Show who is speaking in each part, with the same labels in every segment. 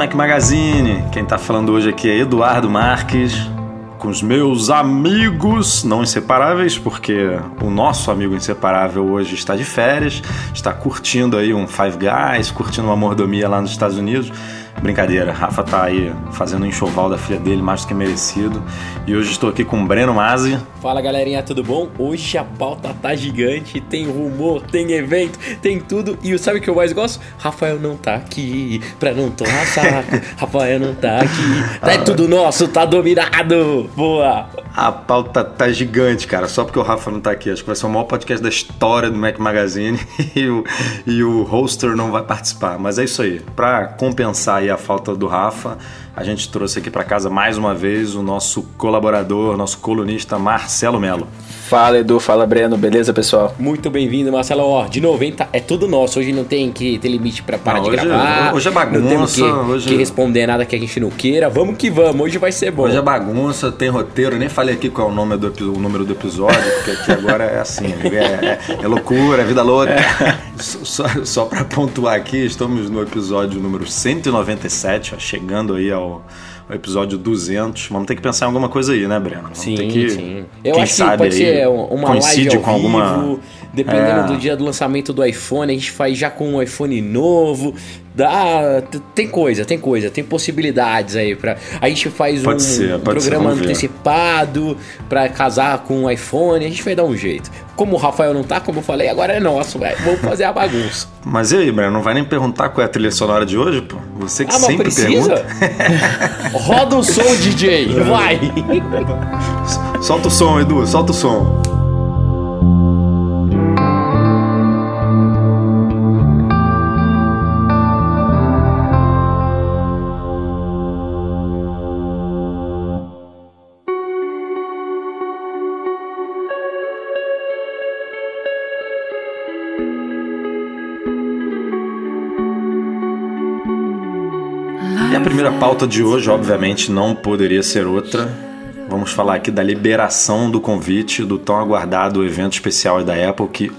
Speaker 1: Mac Magazine, quem tá falando hoje aqui é Eduardo Marques, com os meus amigos não inseparáveis, porque o nosso amigo inseparável hoje está de férias, está curtindo aí um Five Guys, curtindo uma mordomia lá nos Estados Unidos. Brincadeira, Rafa tá aí fazendo um enxoval da filha dele, mais do que merecido. E hoje estou aqui com o Breno Mazzi.
Speaker 2: Fala galerinha, tudo bom? Hoje a pauta tá gigante, tem rumor, tem evento, tem tudo. E sabe o que eu mais gosto? Rafael não tá aqui pra não tomar saco. Rafael não tá aqui. Tá é tudo nosso, tá dominado. Boa!
Speaker 1: A pauta tá gigante, cara, só porque o Rafa não tá aqui. Acho que vai ser o maior podcast da história do Mac Magazine e o, e o hoster não vai participar. Mas é isso aí. Pra compensar aí a falta do Rafa, a gente trouxe aqui para casa mais uma vez o nosso colaborador, nosso colunista Marcelo Melo.
Speaker 3: Fala Edu, fala Breno, beleza pessoal?
Speaker 2: Muito bem-vindo, Marcelo. Ó, de 90 é tudo nosso. Hoje não tem que ter limite para parar
Speaker 1: Não,
Speaker 2: de
Speaker 1: hoje-
Speaker 2: gravar.
Speaker 1: hoje é bagunça,
Speaker 2: Não temos que,
Speaker 1: hoje-
Speaker 2: que responder nada que a gente não queira. Vamos que vamos. Hoje vai ser bom.
Speaker 1: Hoje é bagunça, tem roteiro, nem falei aqui qual é o, nome do, o número do episódio, porque aqui agora é assim, é, é- é loucura, é vida louca. Só, só para pontuar aqui, estamos no episódio número 197, ó, chegando aí ao, ao episódio 200. Vamos ter que pensar em alguma coisa aí, né, Breno? Vamos
Speaker 2: Sim,
Speaker 1: ter que,
Speaker 2: sim. Eu
Speaker 1: quem
Speaker 2: acho que
Speaker 1: sabe
Speaker 2: pode
Speaker 1: aí,
Speaker 2: ser uma
Speaker 1: coincide
Speaker 2: live ao
Speaker 1: com alguma...
Speaker 2: dependendo
Speaker 1: É.
Speaker 2: do dia do lançamento do iPhone, a gente faz já com um iPhone novo. Dá, tem coisa, tem coisa, tem possibilidades aí para A gente faz
Speaker 1: Pode
Speaker 2: um
Speaker 1: ser, ser,
Speaker 2: programa
Speaker 1: ver.
Speaker 2: antecipado pra casar com o iPhone, a gente vai dar um jeito. Como o Rafael não tá, como eu falei, agora é nosso, velho. Vamos fazer a bagunça.
Speaker 1: Mas e aí, Breno, não vai nem perguntar qual é a trilha sonora de hoje, pô? Você que
Speaker 2: Ah,
Speaker 1: sempre
Speaker 2: precisa?
Speaker 1: pergunta.
Speaker 2: Roda o som, DJ, vai!
Speaker 1: Solta o som, Edu, solta o som. Pauta de hoje, obviamente, não poderia ser outra. Vamos falar aqui da liberação do convite do tão aguardado evento especial da Apple que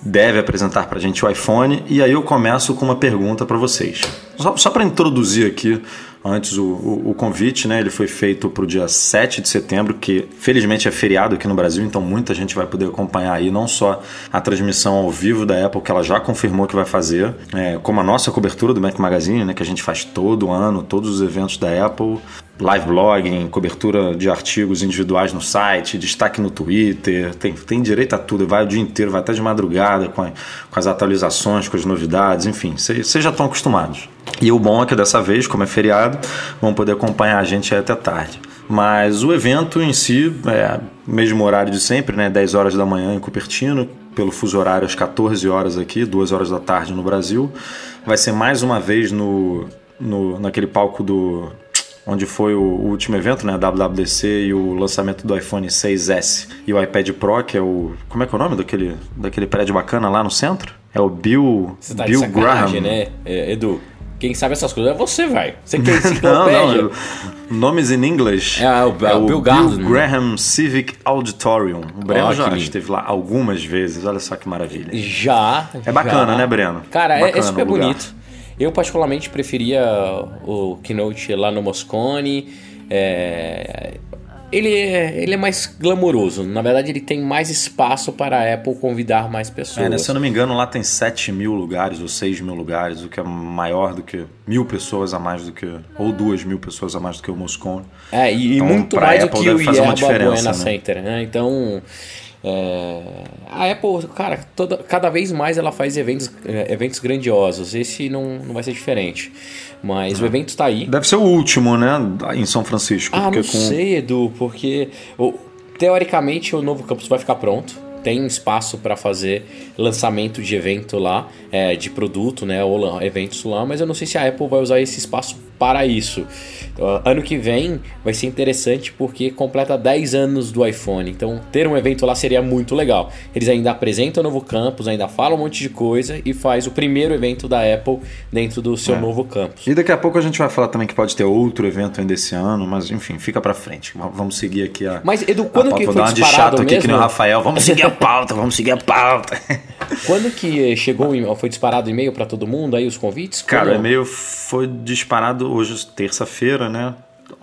Speaker 1: deve apresentar para a gente o iPhone. E aí eu começo com uma pergunta para vocês. Só, só para introduzir aqui antes o, o, o convite, né? Ele foi feito para o dia 7 de setembro, que felizmente é feriado aqui no Brasil, então muita gente vai poder acompanhar aí não só a transmissão ao vivo da Apple, que ela já confirmou que vai fazer, é, como a nossa cobertura do Mac Magazine, né? Que a gente faz todo ano, todos os eventos da Apple, live blogging, cobertura de artigos individuais no site, destaque no Twitter, tem, tem direito a tudo, vai o dia inteiro, vai até de madrugada com, a- com as atualizações, com as novidades, enfim, vocês já estão acostumados. E o bom é que dessa vez, como é feriado, vão poder acompanhar a gente até tarde. Mas o evento em si, é mesmo horário de sempre, né? 10 horas da manhã em Cupertino, pelo fuso horário às 14 horas aqui, 2 horas da tarde no Brasil. Vai ser mais uma vez no, no naquele palco do onde foi o, último evento, né, a WWDC e o lançamento do iPhone 6S e o iPad Pro, que é o como é que é o nome daquele daquele prédio bacana lá no centro? É o Bill
Speaker 2: Você tá
Speaker 1: Bill
Speaker 2: de
Speaker 1: Graham.
Speaker 2: né, é, Edu? Quem sabe essas coisas é você, vai. Você que é
Speaker 1: Não,
Speaker 2: enciclopédia.
Speaker 1: não, eu- nomes em inglês.
Speaker 2: É, o- é o Bill Gardner.
Speaker 1: Graham Civic Auditorium. O Breno
Speaker 2: Ó,
Speaker 1: já
Speaker 2: lindo.
Speaker 1: esteve lá algumas vezes, olha só que maravilha.
Speaker 2: Já.
Speaker 1: É bacana,
Speaker 2: já.
Speaker 1: né, Breno?
Speaker 2: Cara, é-
Speaker 1: Bacana
Speaker 2: é, super
Speaker 1: o lugar.
Speaker 2: bonito. Eu, particularmente, preferia o Keynote lá no Moscone. É, Ele, é, ele é mais glamouroso. Na verdade, ele tem mais espaço para a Apple convidar mais pessoas.
Speaker 1: É, né, se eu não me engano, lá tem 7 mil lugares ou 6 mil lugares, o que é maior do que mil pessoas a mais do que. ou duas mil pessoas a mais do que o Moscone.
Speaker 2: É, e, e
Speaker 1: Então,
Speaker 2: muito
Speaker 1: pra
Speaker 2: mais do
Speaker 1: Apple
Speaker 2: que o Yerba Buena
Speaker 1: né?
Speaker 2: Center, né? Então, É, a Apple, cara, toda, cada vez mais ela faz eventos, é, eventos grandiosos. Esse não, não vai ser diferente. Mas o evento está aí.
Speaker 1: Deve ser o último, né? Em São Francisco.
Speaker 2: Ah, não com... sei, Edu, porque teoricamente o novo campus vai ficar pronto tem espaço para fazer lançamento de evento lá, é, de produto, né, ou eventos lá, mas eu não sei se a Apple vai usar esse espaço para isso. Uh, ano que vem vai ser interessante porque completa 10 anos do iPhone, então ter um evento lá seria muito legal. Eles ainda apresentam o novo campus, ainda falam um monte de coisa e faz o primeiro evento da Apple dentro do seu é. novo campus.
Speaker 1: E daqui a pouco a gente vai falar também que pode ter outro evento ainda esse ano, mas enfim, fica para frente. Vamos seguir aqui a
Speaker 2: Mas Edu, quando que foi Vou dar uma de
Speaker 1: chato
Speaker 2: mesmo?
Speaker 1: aqui que nem o Rafael. Vamos seguir a pauta, vamos seguir a pauta.
Speaker 2: Quando que chegou, foi disparado e-mail para todo mundo aí os convites?
Speaker 1: Cara, o e-mail foi disparado hoje, terça-feira, né?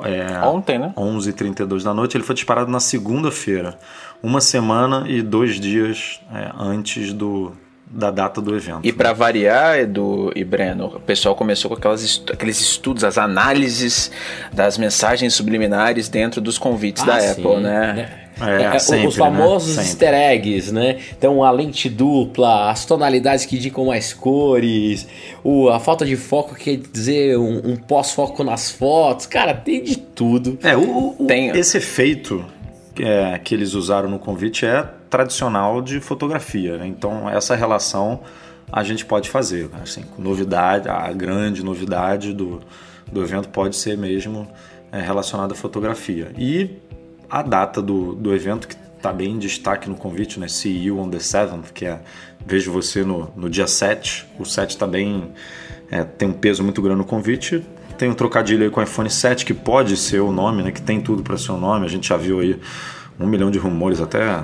Speaker 3: É, Ontem, né?
Speaker 1: 11h32 da noite. Ele foi disparado na segunda-feira, uma semana e dois dias é, antes do, da data do evento.
Speaker 3: E para variar, Edu e Breno, o pessoal começou com aquelas, aqueles estudos, as análises das mensagens subliminares dentro dos convites ah, da sim, Apple, né?
Speaker 2: né? É, é, sempre, os famosos né? easter eggs, né? Então a lente dupla, as tonalidades que indicam mais cores, o, a falta de foco quer dizer um, um pós-foco nas fotos. Cara, tem de tudo.
Speaker 1: É, o, o tem. esse efeito é, que eles usaram no convite é tradicional de fotografia. Né? Então essa relação a gente pode fazer. Assim, novidade, a grande novidade do, do evento pode ser mesmo é, relacionada à fotografia. E a data do, do evento, que está bem em destaque no convite, né? See you on the 7th, que é vejo você no, no dia 7. O 7 está bem. É, tem um peso muito grande no convite. Tem um trocadilho aí com o iPhone 7, que pode ser o nome, né? Que tem tudo para ser o nome. A gente já viu aí um milhão de rumores, até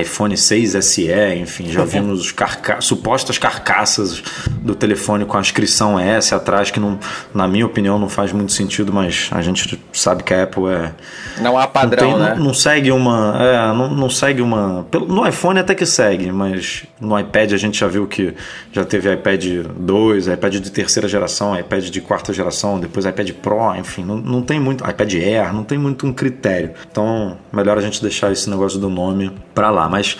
Speaker 1: iPhone 6 SE, enfim, já vimos carca supostas carcaças do telefone com a inscrição S atrás, que não, na minha opinião não faz muito sentido, mas a gente sabe que a Apple é.
Speaker 3: Não há padrão,
Speaker 1: não
Speaker 3: tem, né?
Speaker 1: Não, não, segue uma. É, não, não segue uma. No iPhone até que segue, mas no iPad a gente já viu que já teve iPad 2, iPad de terceira geração, iPad de quarta geração, depois iPad Pro, enfim, não, não tem muito. iPad Air, não tem muito um critério. Então, melhor a gente deixar esse negócio do nome para lá. Mas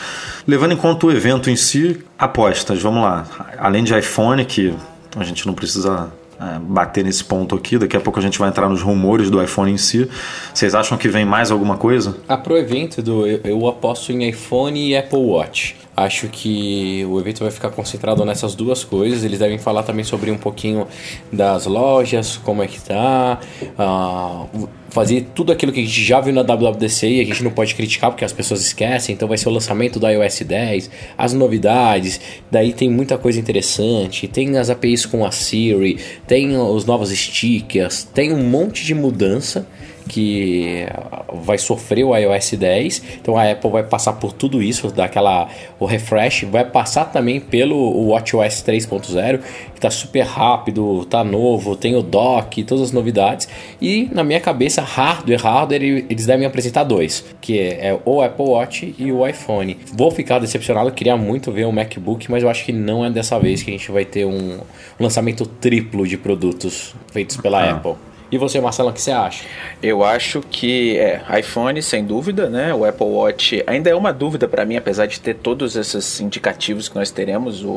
Speaker 1: levando em conta o evento em si, apostas, vamos lá. Além de iPhone, que a gente não precisa é, bater nesse ponto aqui, daqui a pouco a gente vai entrar nos rumores do iPhone em si. Vocês acham que vem mais alguma coisa?
Speaker 2: Ah, pro evento, do, eu, eu aposto em iPhone e Apple Watch. Acho que o evento vai ficar concentrado nessas duas coisas. Eles devem falar também sobre um pouquinho das lojas, como é que tá, uh, fazer tudo aquilo que a gente já viu na WWDC e a gente não pode criticar porque as pessoas esquecem. Então vai ser o lançamento do iOS 10, as novidades. Daí tem muita coisa interessante. Tem as APIs com a Siri, tem os novos stickers, tem um monte de mudança que vai sofrer o iOS 10. Então a Apple vai passar por tudo isso, daquela o refresh, vai passar também pelo WatchOS 3.0, que está super rápido, tá novo, tem o dock, todas as novidades. E na minha cabeça, hardware, hardware, eles devem apresentar dois, que é, o Apple Watch e o iPhone. Vou ficar decepcionado, queria muito ver o MacBook, mas eu acho que não é dessa vez que a gente vai ter um, um lançamento triplo de produtos feitos pela ah. Apple. E você, Marcelo, o que você acha?
Speaker 3: Eu acho que é iPhone, sem dúvida, né? O Apple Watch ainda é uma dúvida para mim, apesar de ter todos esses indicativos que nós teremos. O,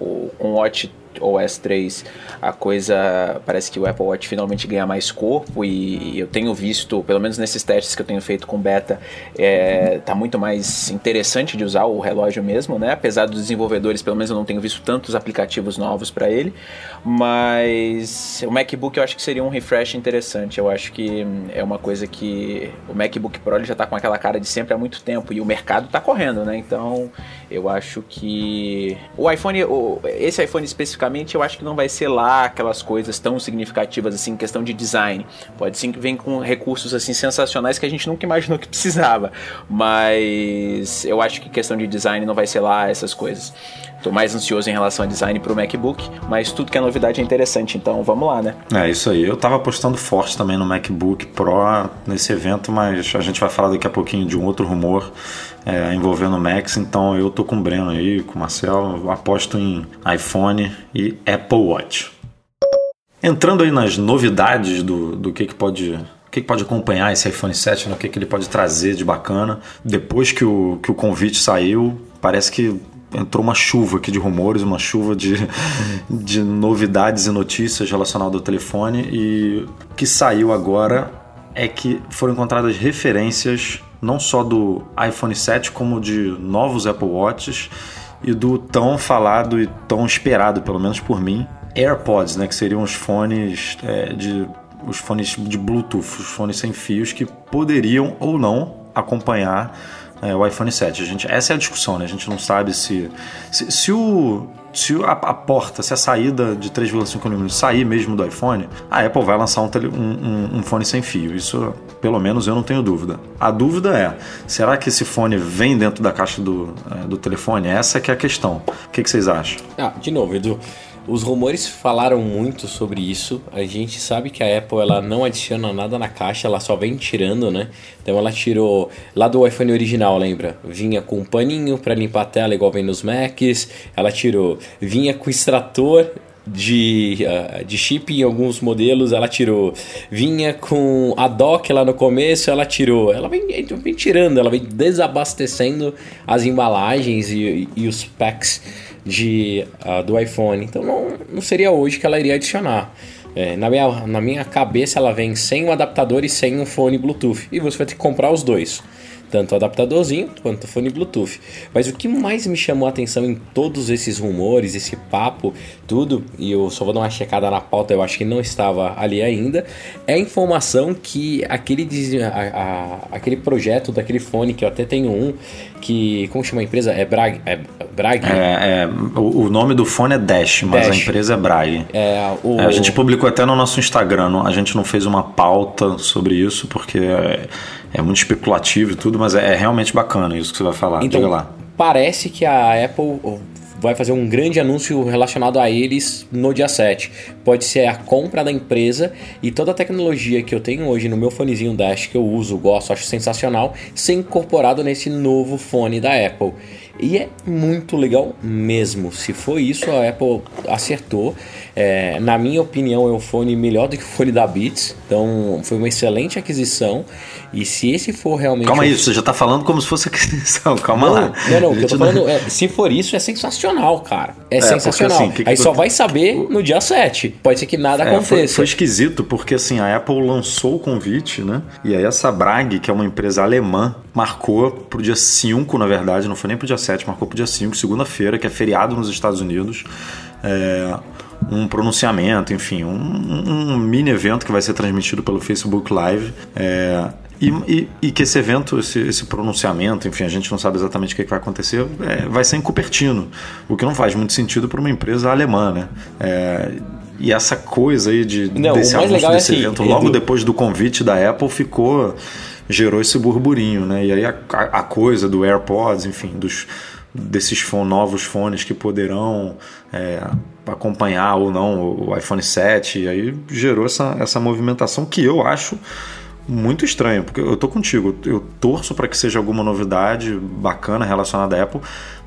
Speaker 3: o, um Watch OS 3 a coisa parece que o Apple Watch finalmente ganha mais corpo e eu tenho visto, pelo menos nesses testes que eu tenho feito com beta, é, tá muito mais interessante de usar o relógio mesmo, né? Apesar dos desenvolvedores, pelo menos eu não tenho visto tantos aplicativos novos para ele, mas o MacBook eu acho que seria um refresh interessante. Eu acho que é uma coisa que o MacBook Pro ele já tá com aquela cara de sempre há muito tempo e o mercado tá correndo, né? Então eu acho que o iPhone, esse iPhone especificamente, eu acho que não vai ser lá aquelas coisas tão significativas assim, questão de design. Pode sim que vem com recursos assim sensacionais que a gente nunca imaginou que precisava, mas eu acho que questão de design não vai ser lá essas coisas. Tô mais ansioso em relação a design pro MacBook, mas tudo que é novidade é interessante, então vamos lá, né?
Speaker 1: É isso aí. Eu tava apostando forte também no MacBook Pro nesse evento, mas a gente vai falar daqui a pouquinho de um outro rumor é, envolvendo o Max, então eu tô com o Breno aí, com o Marcel, aposto em iPhone e Apple Watch. Entrando aí nas novidades do, do que, que pode o que, pode acompanhar esse iPhone 7, né? o que ele pode trazer de bacana. Depois que o, que o convite saiu, parece que entrou uma chuva aqui de rumores, uma chuva de, de novidades e notícias relacionadas ao telefone. E o que saiu agora é que foram encontradas referências não só do iPhone 7 como de novos Apple Watches e do tão falado e tão esperado, pelo menos por mim, AirPods, né, que seriam os fones é, de os fones de Bluetooth, os fones sem fios que poderiam ou não acompanhar é, o iPhone 7. A gente, essa é a discussão, né? A gente não sabe se, se, se o, se a, a, porta, se a saída de 3,5 mm sair mesmo do iPhone, a Apple vai lançar um, um, um, fone sem fio. Isso, pelo menos, eu não tenho dúvida. A dúvida é, será que esse fone vem dentro da caixa do, é, do telefone? Essa que é a questão. O que, que vocês acham?
Speaker 2: Ah, de novo, Edu. Os rumores falaram muito sobre isso. A gente sabe que a Apple ela não adiciona nada na caixa, ela só vem tirando, né? Então ela tirou lá do iPhone original, lembra? Vinha com um paninho para limpar a tela igual vem nos Macs. Ela tirou, vinha com extrator de, uh, de chip em alguns modelos, ela tirou. Vinha com a dock lá no começo, ela tirou. Ela vem, vem tirando, ela vem desabastecendo as embalagens e, e os packs de, uh, do iPhone. Então não, não seria hoje que ela iria adicionar. É, na, minha, na minha cabeça ela vem sem o adaptador e sem o fone Bluetooth. E você vai ter que comprar os dois tanto o adaptadorzinho quanto o fone Bluetooth. Mas o que mais me chamou a atenção em todos esses rumores, esse papo, tudo, e eu só vou dar uma checada na pauta, eu acho que não estava ali ainda, é a informação que aquele, a, a, aquele projeto daquele fone, que eu até tenho um, que. Como chama a empresa? É Brag? É, Brag?
Speaker 1: É, é o, o, nome do fone é Dash, mas Dash. a empresa é Brag. É, o... É, a gente publicou até no nosso Instagram, a gente não fez uma pauta sobre isso, porque. É muito especulativo e tudo, mas é, é, realmente bacana isso que você vai falar.
Speaker 2: Então,
Speaker 1: Diga lá.
Speaker 2: Parece que a Apple vai fazer um grande anúncio relacionado a eles no dia 7. Pode ser a compra da empresa e toda a tecnologia que eu tenho hoje no meu fonezinho Dash, que eu uso, gosto, acho sensacional, ser incorporado nesse novo fone da Apple. E é muito legal mesmo. Se foi isso, a Apple acertou. É, na minha opinião, é o fone melhor do que o fone da Beats. Então, foi uma excelente aquisição. E se esse for realmente.
Speaker 1: Calma aí, você já tá falando como se fosse aquisição. Calma
Speaker 2: não,
Speaker 1: lá.
Speaker 2: Não, não. O que eu tô falando é, se for isso, é sensacional, cara. É, é sensacional. Assim, que que aí só vai saber no dia 7. Pode ser que nada é, aconteça.
Speaker 1: Foi, foi, esquisito, porque assim, a Apple lançou o convite, né? E aí essa Bragg, que é uma empresa alemã, marcou pro dia 5, na verdade, não foi nem pro dia 7, marcou pro dia 5, segunda-feira, que é feriado nos Estados Unidos. É, um pronunciamento, enfim, um, um, mini evento que vai ser transmitido pelo Facebook Live. É, e, e, e, que esse evento, esse, esse, pronunciamento, enfim, a gente não sabe exatamente o que, é que vai acontecer, é, vai ser em Cupertino, o que não faz muito sentido para uma empresa alemã, né? É, e essa coisa aí de, não, desse anúncio é desse assim, evento, logo Edu... depois do convite da Apple, ficou gerou esse burburinho, né? E aí a, a coisa do AirPods, enfim, dos desses novos fones que poderão é, acompanhar ou não o iPhone 7, e aí gerou essa, essa movimentação que eu acho muito estranho, porque eu tô contigo, eu torço para que seja alguma novidade bacana relacionada à Apple,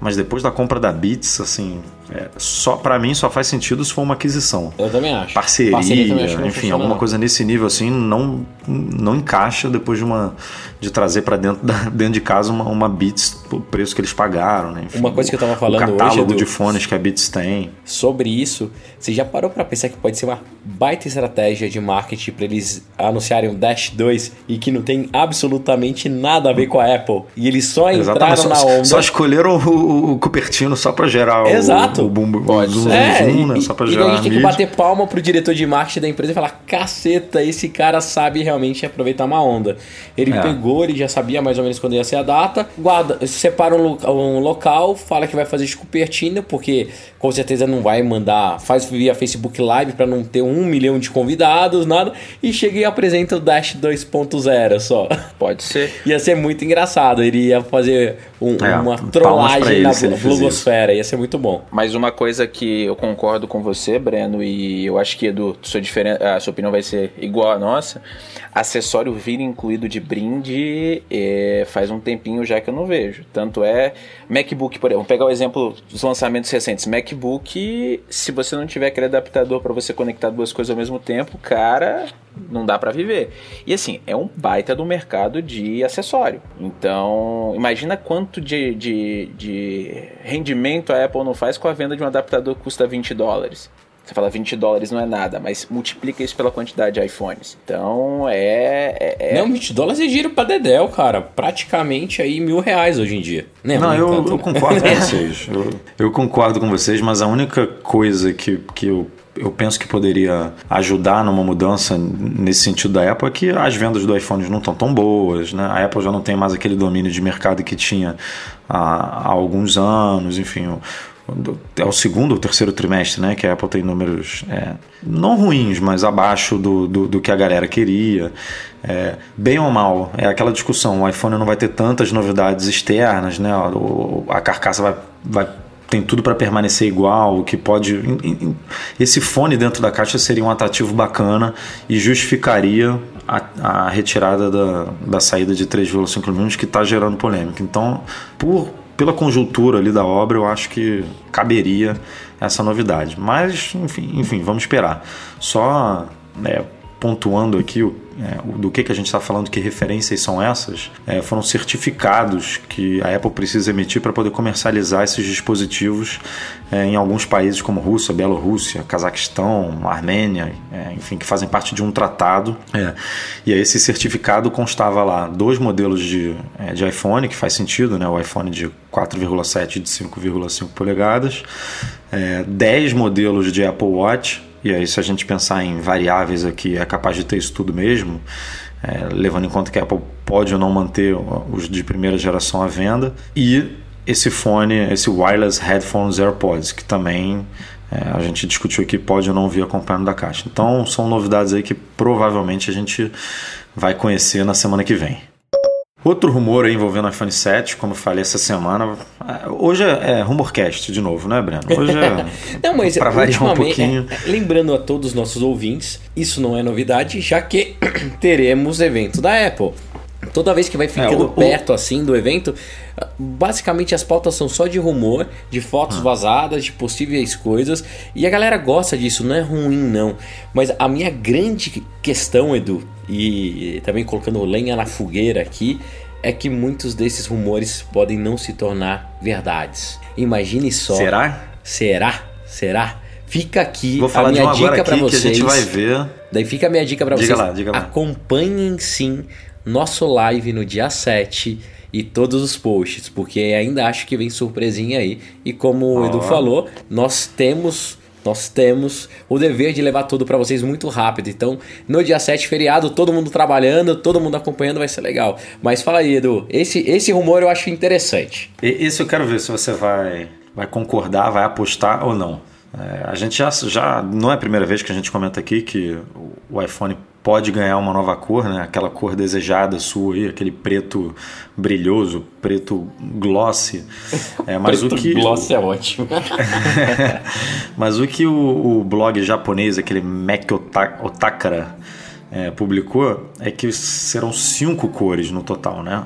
Speaker 1: mas depois da compra da Beats, assim, é, só para mim só faz sentido se for uma aquisição.
Speaker 2: Eu também acho.
Speaker 1: Parceria, Parceria também acho enfim, alguma coisa nesse nível assim não não encaixa depois de uma de trazer para dentro da, dentro de casa uma, uma Beats o preço que eles pagaram, né?
Speaker 2: Enfim, uma coisa que eu tava falando
Speaker 1: o catálogo
Speaker 2: hoje,
Speaker 1: de fones que a Beats tem.
Speaker 2: Sobre isso, você já parou para pensar que pode ser uma baita estratégia de marketing para eles anunciarem o Dash 2 e que não tem absolutamente nada a ver com a Apple e eles só entraram
Speaker 1: só,
Speaker 2: na onda.
Speaker 1: Só escolheram o, o, o Cupertino só para gerar
Speaker 2: Exato.
Speaker 1: o, o boom, Pode. Zoom,
Speaker 2: é,
Speaker 1: zoom, né? Só pra gerar
Speaker 2: a gente tem que bater palma pro diretor de marketing da empresa e falar: caceta, esse cara sabe realmente aproveitar uma onda. Ele é. pegou, ele já sabia mais ou menos quando ia ser a data, guarda, separa um, um local, fala que vai fazer de Cupertino, porque com certeza não vai mandar, faz via Facebook Live para não ter um milhão de convidados, nada, e chega e apresenta o Dash 2.0 só.
Speaker 3: Pode ser.
Speaker 2: ia ser muito engraçado, ele ia fazer um, é, uma trollagem na blogosfera, ia ser muito bom.
Speaker 3: Mas uma coisa que eu concordo com você, Breno, e eu acho que Edu, sua, a sua opinião vai ser igual à nossa. Acessório vir incluído de brinde é, faz um tempinho já que eu não vejo. Tanto é MacBook, por exemplo, vamos pegar o exemplo dos lançamentos recentes. MacBook, se você não tiver aquele adaptador para você conectar duas coisas ao mesmo tempo, cara, não dá para viver. E assim, é um baita do mercado de acessório. Então, imagina quanto de, de, de rendimento a Apple não faz com a venda de um adaptador que custa 20 dólares. Você fala 20 dólares não é nada, mas multiplica isso pela quantidade de iPhones. Então é. é, é...
Speaker 2: Não, 20 dólares é giro pra Dedel, cara. Praticamente aí mil reais hoje em dia.
Speaker 1: Né? Não, eu, eu, concordo com vocês. Eu, eu, concordo com vocês, mas a única coisa que, que eu. Eu penso que poderia ajudar numa mudança nesse sentido da Apple é que as vendas do iPhone não estão tão boas, né? A Apple já não tem mais aquele domínio de mercado que tinha há, há alguns anos, enfim é o segundo ou terceiro trimestre, né? Que a Apple tem números é, não ruins, mas abaixo do, do, do que a galera queria. É, bem ou mal, é aquela discussão. O iPhone não vai ter tantas novidades externas, né? A carcaça vai, vai tem tudo para permanecer igual, o que pode. Esse fone dentro da caixa seria um atrativo bacana e justificaria a, a retirada da, da saída de 3,5 mm que está gerando polêmica. Então, por pela conjuntura ali da obra, eu acho que caberia essa novidade. Mas, enfim, enfim vamos esperar. Só né, pontuando aqui o, é, do que, que a gente está falando, que referências são essas, é, foram certificados que a Apple precisa emitir para poder comercializar esses dispositivos é, em alguns países como Rússia, Bielorrússia, Cazaquistão, Armênia, é, enfim, que fazem parte de um tratado. É. E aí esse certificado constava lá dois modelos de, é, de iPhone, que faz sentido, né? o iPhone de 4,7 e de 5,5 polegadas, 10 modelos de Apple Watch, e aí, se a gente pensar em variáveis aqui, é capaz de ter isso tudo mesmo, é, levando em conta que a Apple pode ou não manter os de primeira geração à venda. E esse fone, esse wireless headphones AirPods, que também é, a gente discutiu que pode ou não vir acompanhando da caixa. Então, são novidades aí que provavelmente a gente vai conhecer na semana que vem. Outro rumor aí envolvendo o iPhone 7, como eu falei essa semana. É, hoje é, é Rumorcast de novo, né, Breno? Hoje é.
Speaker 2: não, mas pra variar um pouquinho. É, lembrando a todos os nossos ouvintes, isso não é novidade, já que teremos evento da Apple. Toda vez que vai ficando é, o, perto o... assim do evento, basicamente as pautas são só de rumor, de fotos ah. vazadas, de possíveis coisas, e a galera gosta disso, não é ruim não. Mas a minha grande questão, Edu, e também colocando lenha na fogueira aqui, é que muitos desses rumores podem não se tornar verdades. Imagine só.
Speaker 1: Será?
Speaker 2: Será? Será? Fica aqui
Speaker 1: Vou falar
Speaker 2: a minha
Speaker 1: de
Speaker 2: dica para vocês.
Speaker 1: Que a gente vai ver.
Speaker 2: Daí fica a minha dica para vocês.
Speaker 1: Lá, diga lá.
Speaker 2: Acompanhem sim nosso live no dia 7 e todos os posts, porque ainda acho que vem surpresinha aí. E como oh. o Edu falou, nós temos nós temos o dever de levar tudo para vocês muito rápido. Então, no dia 7, feriado, todo mundo trabalhando, todo mundo acompanhando, vai ser legal. Mas fala aí, Edu, esse, esse rumor eu acho interessante.
Speaker 1: Esse eu quero ver se você vai, vai concordar, vai apostar ou não. É, a gente já, já. Não é a primeira vez que a gente comenta aqui que o iPhone pode ganhar uma nova cor, né? aquela cor desejada sua aí, aquele preto brilhoso, preto glossy.
Speaker 2: É, mas preto o que, glossy é ótimo.
Speaker 1: mas o que o, o, blog japonês, aquele Mac Otakara, é, publicou é que serão cinco cores no total. Né?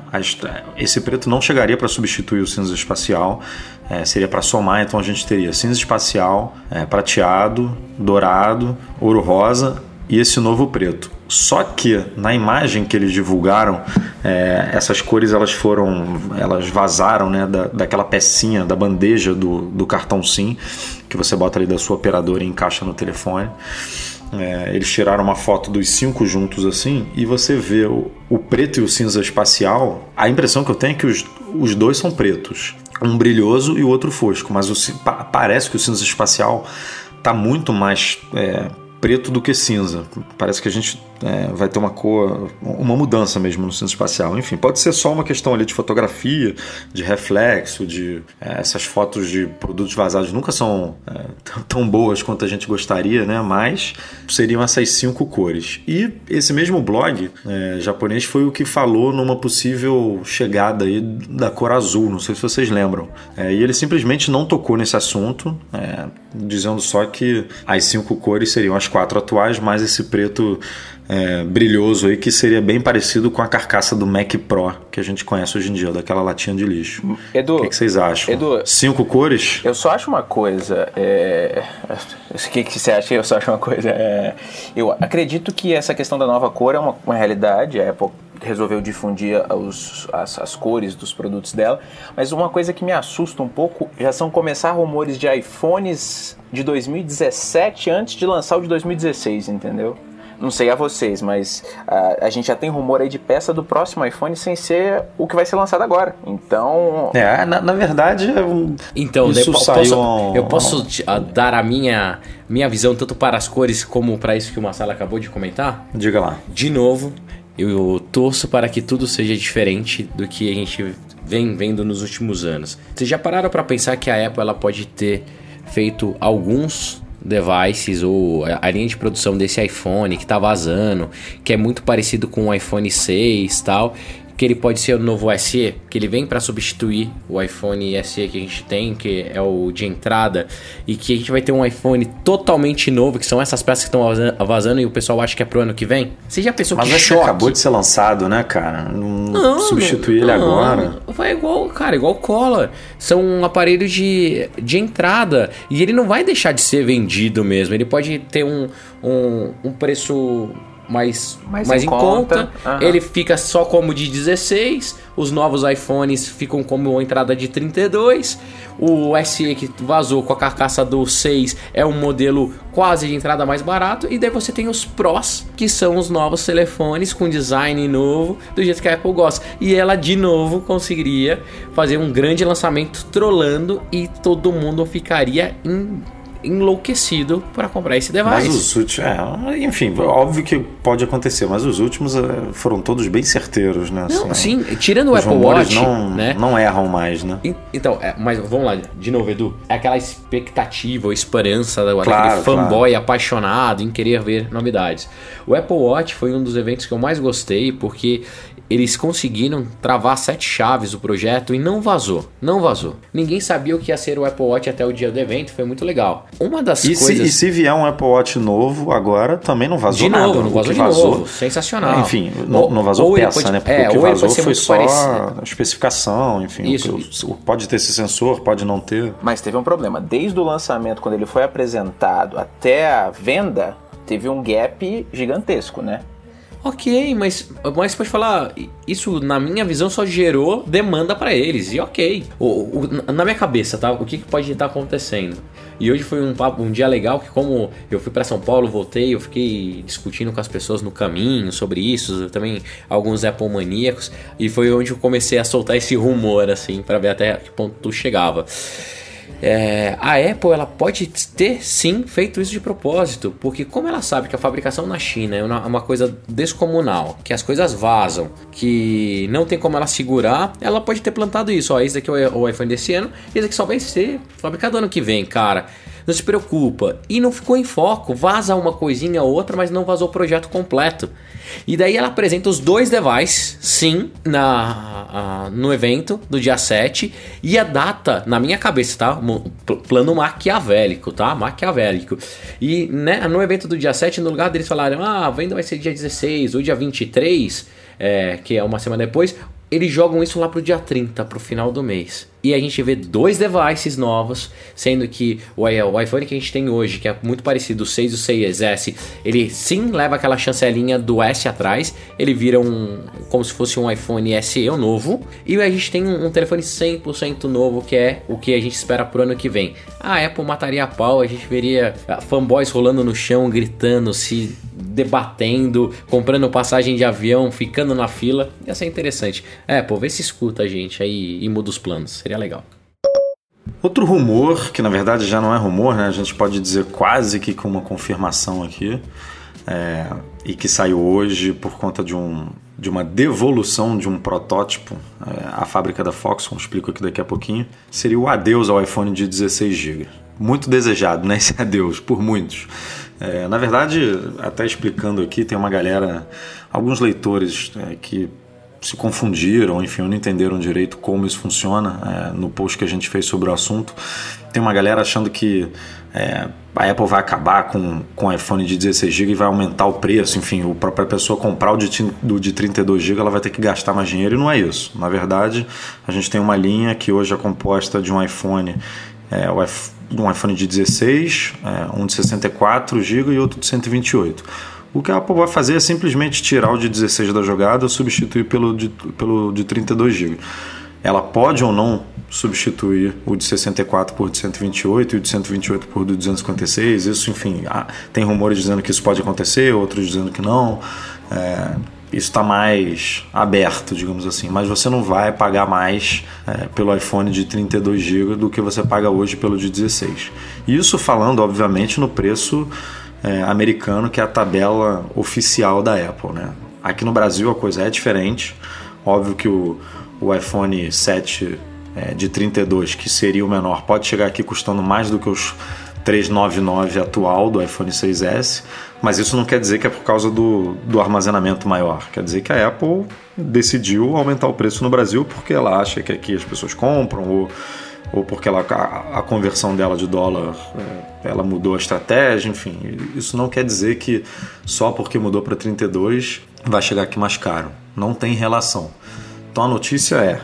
Speaker 1: Esse preto não chegaria para substituir o cinza espacial, é, seria para somar, então a gente teria cinza espacial, é, prateado, dourado, ouro rosa e esse novo preto. Só que na imagem que eles divulgaram, é, essas cores elas foram, elas vazaram né, da, daquela pecinha, da bandeja do, do cartão SIM que você bota ali da sua operadora e encaixa no telefone. É, eles tiraram uma foto dos cinco juntos assim e você vê o, o, preto e o cinza espacial. A impressão que eu tenho é que os, os dois são pretos, um brilhoso e o outro fosco, mas o, parece que o cinza espacial está muito mais é, preto do que cinza. Parece que a gente é, vai ter uma cor, uma mudança mesmo no centro espacial. Enfim, pode ser só uma questão ali de fotografia, de reflexo, de é, essas fotos de produtos vazados nunca são é, tão boas quanto a gente gostaria, né? Mas seriam essas cinco cores. E esse mesmo blog é, japonês foi o que falou numa possível chegada aí da cor azul. Não sei se vocês lembram. É, e ele simplesmente não tocou nesse assunto, é, dizendo só que as cinco cores seriam as quatro atuais, mais esse preto é, brilhoso aí que seria bem parecido com a carcaça do Mac Pro que a gente conhece hoje em dia, daquela latinha de lixo.
Speaker 3: Edu,
Speaker 1: o que, que, vocês acham?
Speaker 3: Edu,
Speaker 1: Cinco cores?
Speaker 3: Eu só acho uma coisa. É... O que, que você acha? Eu só acho uma coisa. É... Eu acredito que essa questão da nova cor é uma, uma realidade. A Apple resolveu difundir os, as, as, cores dos produtos dela. Mas uma coisa que me assusta um pouco já são começar rumores de iPhones de 2017 antes de lançar o de 2016, entendeu? Não sei a vocês, mas a, a gente já tem rumor aí de peça do próximo iPhone sem ser o que vai ser lançado agora. Então.
Speaker 1: É, na, na verdade.
Speaker 2: Então, isso eu saiu posso, eu posso dar a minha, minha visão tanto para as cores como para isso que o Marcelo acabou de comentar?
Speaker 1: Diga lá.
Speaker 2: De novo, eu torço para que tudo seja diferente do que a gente vem vendo nos últimos anos. Vocês já pararam para pensar que a Apple ela pode ter feito alguns devices ou a linha de produção desse iPhone que tá vazando, que é muito parecido com o iPhone 6 tal, que ele pode ser o novo SE, que ele vem para substituir o iPhone SE que a gente tem, que é o de entrada, e que a gente vai ter um iPhone totalmente novo, que são essas peças que estão vazando e o pessoal acha que é pro ano que vem. Você já pensou
Speaker 1: Mas
Speaker 2: que choque?
Speaker 1: acabou de ser lançado, né, cara? Não, não substituir ele agora.
Speaker 2: Vai igual, cara, igual cola. São um aparelhos de, de entrada e ele não vai deixar de ser vendido mesmo. Ele pode ter um, um, um preço mais, mais, mais em, conta. conta. Uhum. Ele fica só como de 16. Os novos iPhones ficam como entrada de 32. O SE que vazou com a carcaça do 6 é um modelo quase de entrada mais barato. E daí você tem os Pros, que são os novos telefones com design novo, do jeito que a Apple gosta. E ela de novo conseguiria fazer um grande lançamento trollando e todo mundo ficaria em enlouquecido para comprar esse device.
Speaker 1: Mas os últimos, é, enfim, óbvio que pode acontecer, mas os últimos é, foram todos bem certeiros, né?
Speaker 2: Não, assim, sim, tirando o Apple Watch,
Speaker 1: não,
Speaker 2: né?
Speaker 1: não erram mais, né?
Speaker 2: Então, é, mas vamos lá, de novo, Edu, é aquela expectativa ou esperança daquele claro, fanboy claro. apaixonado em querer ver novidades. O Apple Watch foi um dos eventos que eu mais gostei porque eles conseguiram travar sete chaves do projeto e não vazou. Não vazou. Ninguém sabia o que ia ser o Apple Watch até o dia do evento, foi muito legal. Uma das
Speaker 1: e
Speaker 2: coisas.
Speaker 1: Se, e se vier um Apple Watch novo agora, também não vazou
Speaker 2: de
Speaker 1: nada.
Speaker 2: Novo, não vazou de vazou, novo. Sensacional.
Speaker 1: Enfim, não, não vazou ou peça, pode, né? Porque é, o que vazou foi só parecido. a especificação, enfim. Isso. pode ter esse sensor, pode não ter.
Speaker 3: Mas teve um problema. Desde o lançamento, quando ele foi apresentado até a venda, teve um gap gigantesco, né?
Speaker 2: Ok, mas, mas pode falar, isso na minha visão só gerou demanda para eles, e ok. O, o, na minha cabeça, tá? O que, que pode estar acontecendo? E hoje foi um, um dia legal que como eu fui para São Paulo, voltei, eu fiquei discutindo com as pessoas no caminho sobre isso, também alguns Apple maníacos, e foi onde eu comecei a soltar esse rumor, assim, para ver até que ponto tu chegava. É, a Apple ela pode ter sim feito isso de propósito, porque como ela sabe que a fabricação na China é uma, uma, coisa descomunal, que as coisas vazam, que não tem como ela segurar, ela pode ter plantado isso. Ó, esse aqui é o iPhone desse ano, esse aqui só vai ser fabricado ano que vem, cara. Não se preocupa. E não ficou em foco, vaza uma coisinha ou outra, mas não vazou o projeto completo. E daí ela apresenta os dois devices, sim, na, no evento do dia 7. E a data, na minha cabeça, tá? Plano maquiavélico, tá? Maquiavélico. E né, no evento do dia 7, no lugar deles falaram: ah, a venda vai ser dia 16 ou dia 23, é, que é uma semana depois. Eles jogam isso lá pro dia 30, pro final do mês. E a gente vê dois devices novos, sendo que o iPhone que a gente tem hoje, que é muito parecido, o 6 e o 6S, ele sim leva aquela chancelinha do S atrás, ele vira um como se fosse um iPhone SE novo, e a gente tem um, um telefone 100% novo, que é o que a gente espera pro ano que vem. A Apple mataria a pau, a gente veria ah, fanboys rolando no chão, gritando, se debatendo, comprando passagem de avião, ficando na fila. Ia ser interessante. Apple, vê se escuta a gente aí e muda os planos. Seria legal.
Speaker 1: Outro rumor, que na verdade já não é rumor, né? A gente pode dizer quase que com uma confirmação aqui, é, e que saiu hoje por conta de, um, de uma devolução de um protótipo é, à fábrica da Foxconn, explico aqui daqui a pouquinho, seria o adeus ao iPhone de 16 GB. Muito desejado, né? Esse adeus, por muitos. É, na verdade, até explicando aqui, tem uma galera, alguns leitores é, que se confundiram, enfim, não entenderam direito como isso funciona é, no post que a gente fez sobre o assunto. Tem uma galera achando que é, a Apple vai acabar com, com o iPhone de 16 GB e vai aumentar o preço, enfim, a própria pessoa comprar o de, de 32 GB ela vai ter que gastar mais dinheiro e não é isso. Na verdade, a gente tem uma linha que hoje é composta de um iPhone, é, um iPhone de 16, é, um de 64 GB e outro de 128 o que a Apple vai fazer é simplesmente tirar o de 16 da jogada e substituir pelo de, pelo de 32 GB. Ela pode ou não substituir o de 64 por de 128 e o de 128 por de 256. Isso, enfim, tem rumores dizendo que isso pode acontecer, outros dizendo que não. É, isso está mais aberto, digamos assim. Mas você não vai pagar mais é, pelo iPhone de 32 GB do que você paga hoje pelo de 16. Isso falando, obviamente, no preço é, americano, que é a tabela oficial da Apple. Né? Aqui no Brasil a coisa é diferente. Óbvio que o, o iPhone 7 é, de 32, que seria o menor, pode chegar aqui custando mais do que os 399 atual do iPhone 6S, mas isso não quer dizer que é por causa do, do armazenamento maior. Quer dizer que a Apple decidiu aumentar o preço no Brasil porque ela acha que aqui as pessoas compram ou ou porque ela, a, a, conversão dela de dólar é, ela mudou a estratégia, enfim. Isso não quer dizer que só porque mudou para 32 vai chegar aqui mais caro. Não tem relação. Então a notícia é: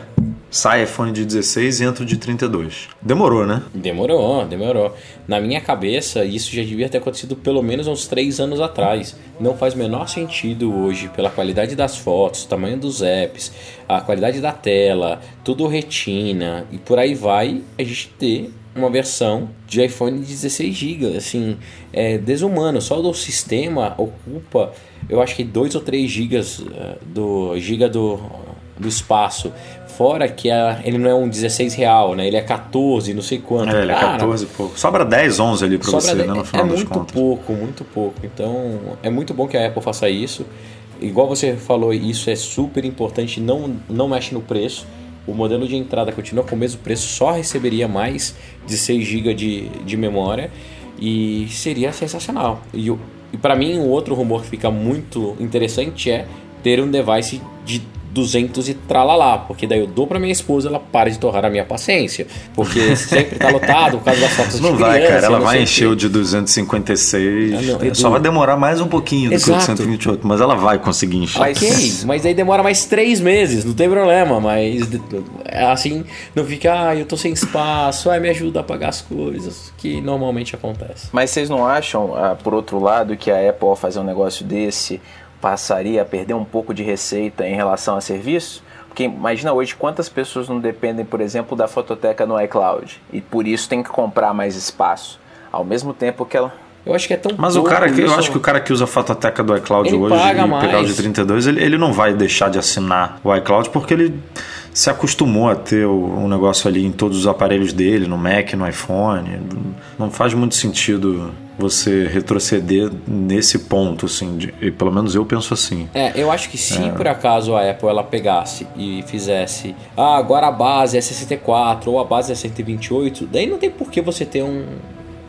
Speaker 1: sai iPhone de 16 e entra de 32. Demorou, né?
Speaker 2: Demorou, demorou. Na minha cabeça, isso já devia ter acontecido pelo menos uns 3 anos atrás. Não faz o menor sentido hoje, pela qualidade das fotos, tamanho dos apps, a qualidade da tela, tudo retina e por aí vai, a gente ter uma versão de iPhone de 16 GB, assim, é desumano. Só do sistema ocupa, eu acho que 2 ou 3 GB eh, do giga do, do espaço Fora que a, ele não é um 16 real, né? Ele é 14, não sei quanto.
Speaker 1: É, ele é 14 pouco. Sobra 10, 11 ali pra você, 10, né? No final
Speaker 2: é
Speaker 1: das
Speaker 2: muito
Speaker 1: contas.
Speaker 2: pouco, muito pouco. Então, é muito bom que a Apple faça isso. Igual você falou, isso é super importante. Não, não mexe no preço. O modelo de entrada continua com o mesmo preço, só receberia mais de 6 GB de, de memória e seria sensacional. E, e para mim, um outro rumor que fica muito interessante é ter um device de 200 e tralalá, porque daí eu dou pra minha esposa, ela para de torrar a minha paciência, porque sempre tá lotado por causa das fotos
Speaker 1: não
Speaker 2: de
Speaker 1: vai,
Speaker 2: criança,
Speaker 1: cara, ela vai encher
Speaker 2: o
Speaker 1: o de 256,
Speaker 2: Ah, não,
Speaker 1: é,
Speaker 2: Edu.
Speaker 1: só vai demorar mais um pouquinho do
Speaker 2: Exato.
Speaker 1: que o de 128, mas ela vai conseguir encher.
Speaker 2: Ok, mas aí demora mais três meses, não tem problema, mas é assim, não fica, ah, eu tô sem espaço, ai, me ajuda a pagar as coisas, que normalmente acontece.
Speaker 3: Mas vocês não acham, ah, por outro lado, que a Apple ao fazer um negócio desse passaria a perder um pouco de receita em relação a serviço? Porque imagina hoje quantas pessoas não dependem, por exemplo, da fototeca no iCloud e por isso tem que comprar mais espaço. Ao mesmo tempo que ela.
Speaker 2: Eu acho que é tão
Speaker 1: Mas o
Speaker 2: pouco
Speaker 1: cara que eu acho que o cara que usa a fototeca do iCloud
Speaker 2: Ele
Speaker 1: hoje e pegar o de 32, ele, ele não vai deixar de assinar o iCloud porque ele se acostumou a ter o, um negócio ali em todos os aparelhos dele, no Mac, no iPhone. Não faz muito sentido você retroceder nesse ponto, assim, de- e pelo menos eu penso assim.
Speaker 2: É, eu acho que se por acaso a Apple ela pegasse e fizesse, ah, agora a base é 64 ou a base é 128, daí não tem por que você ter um,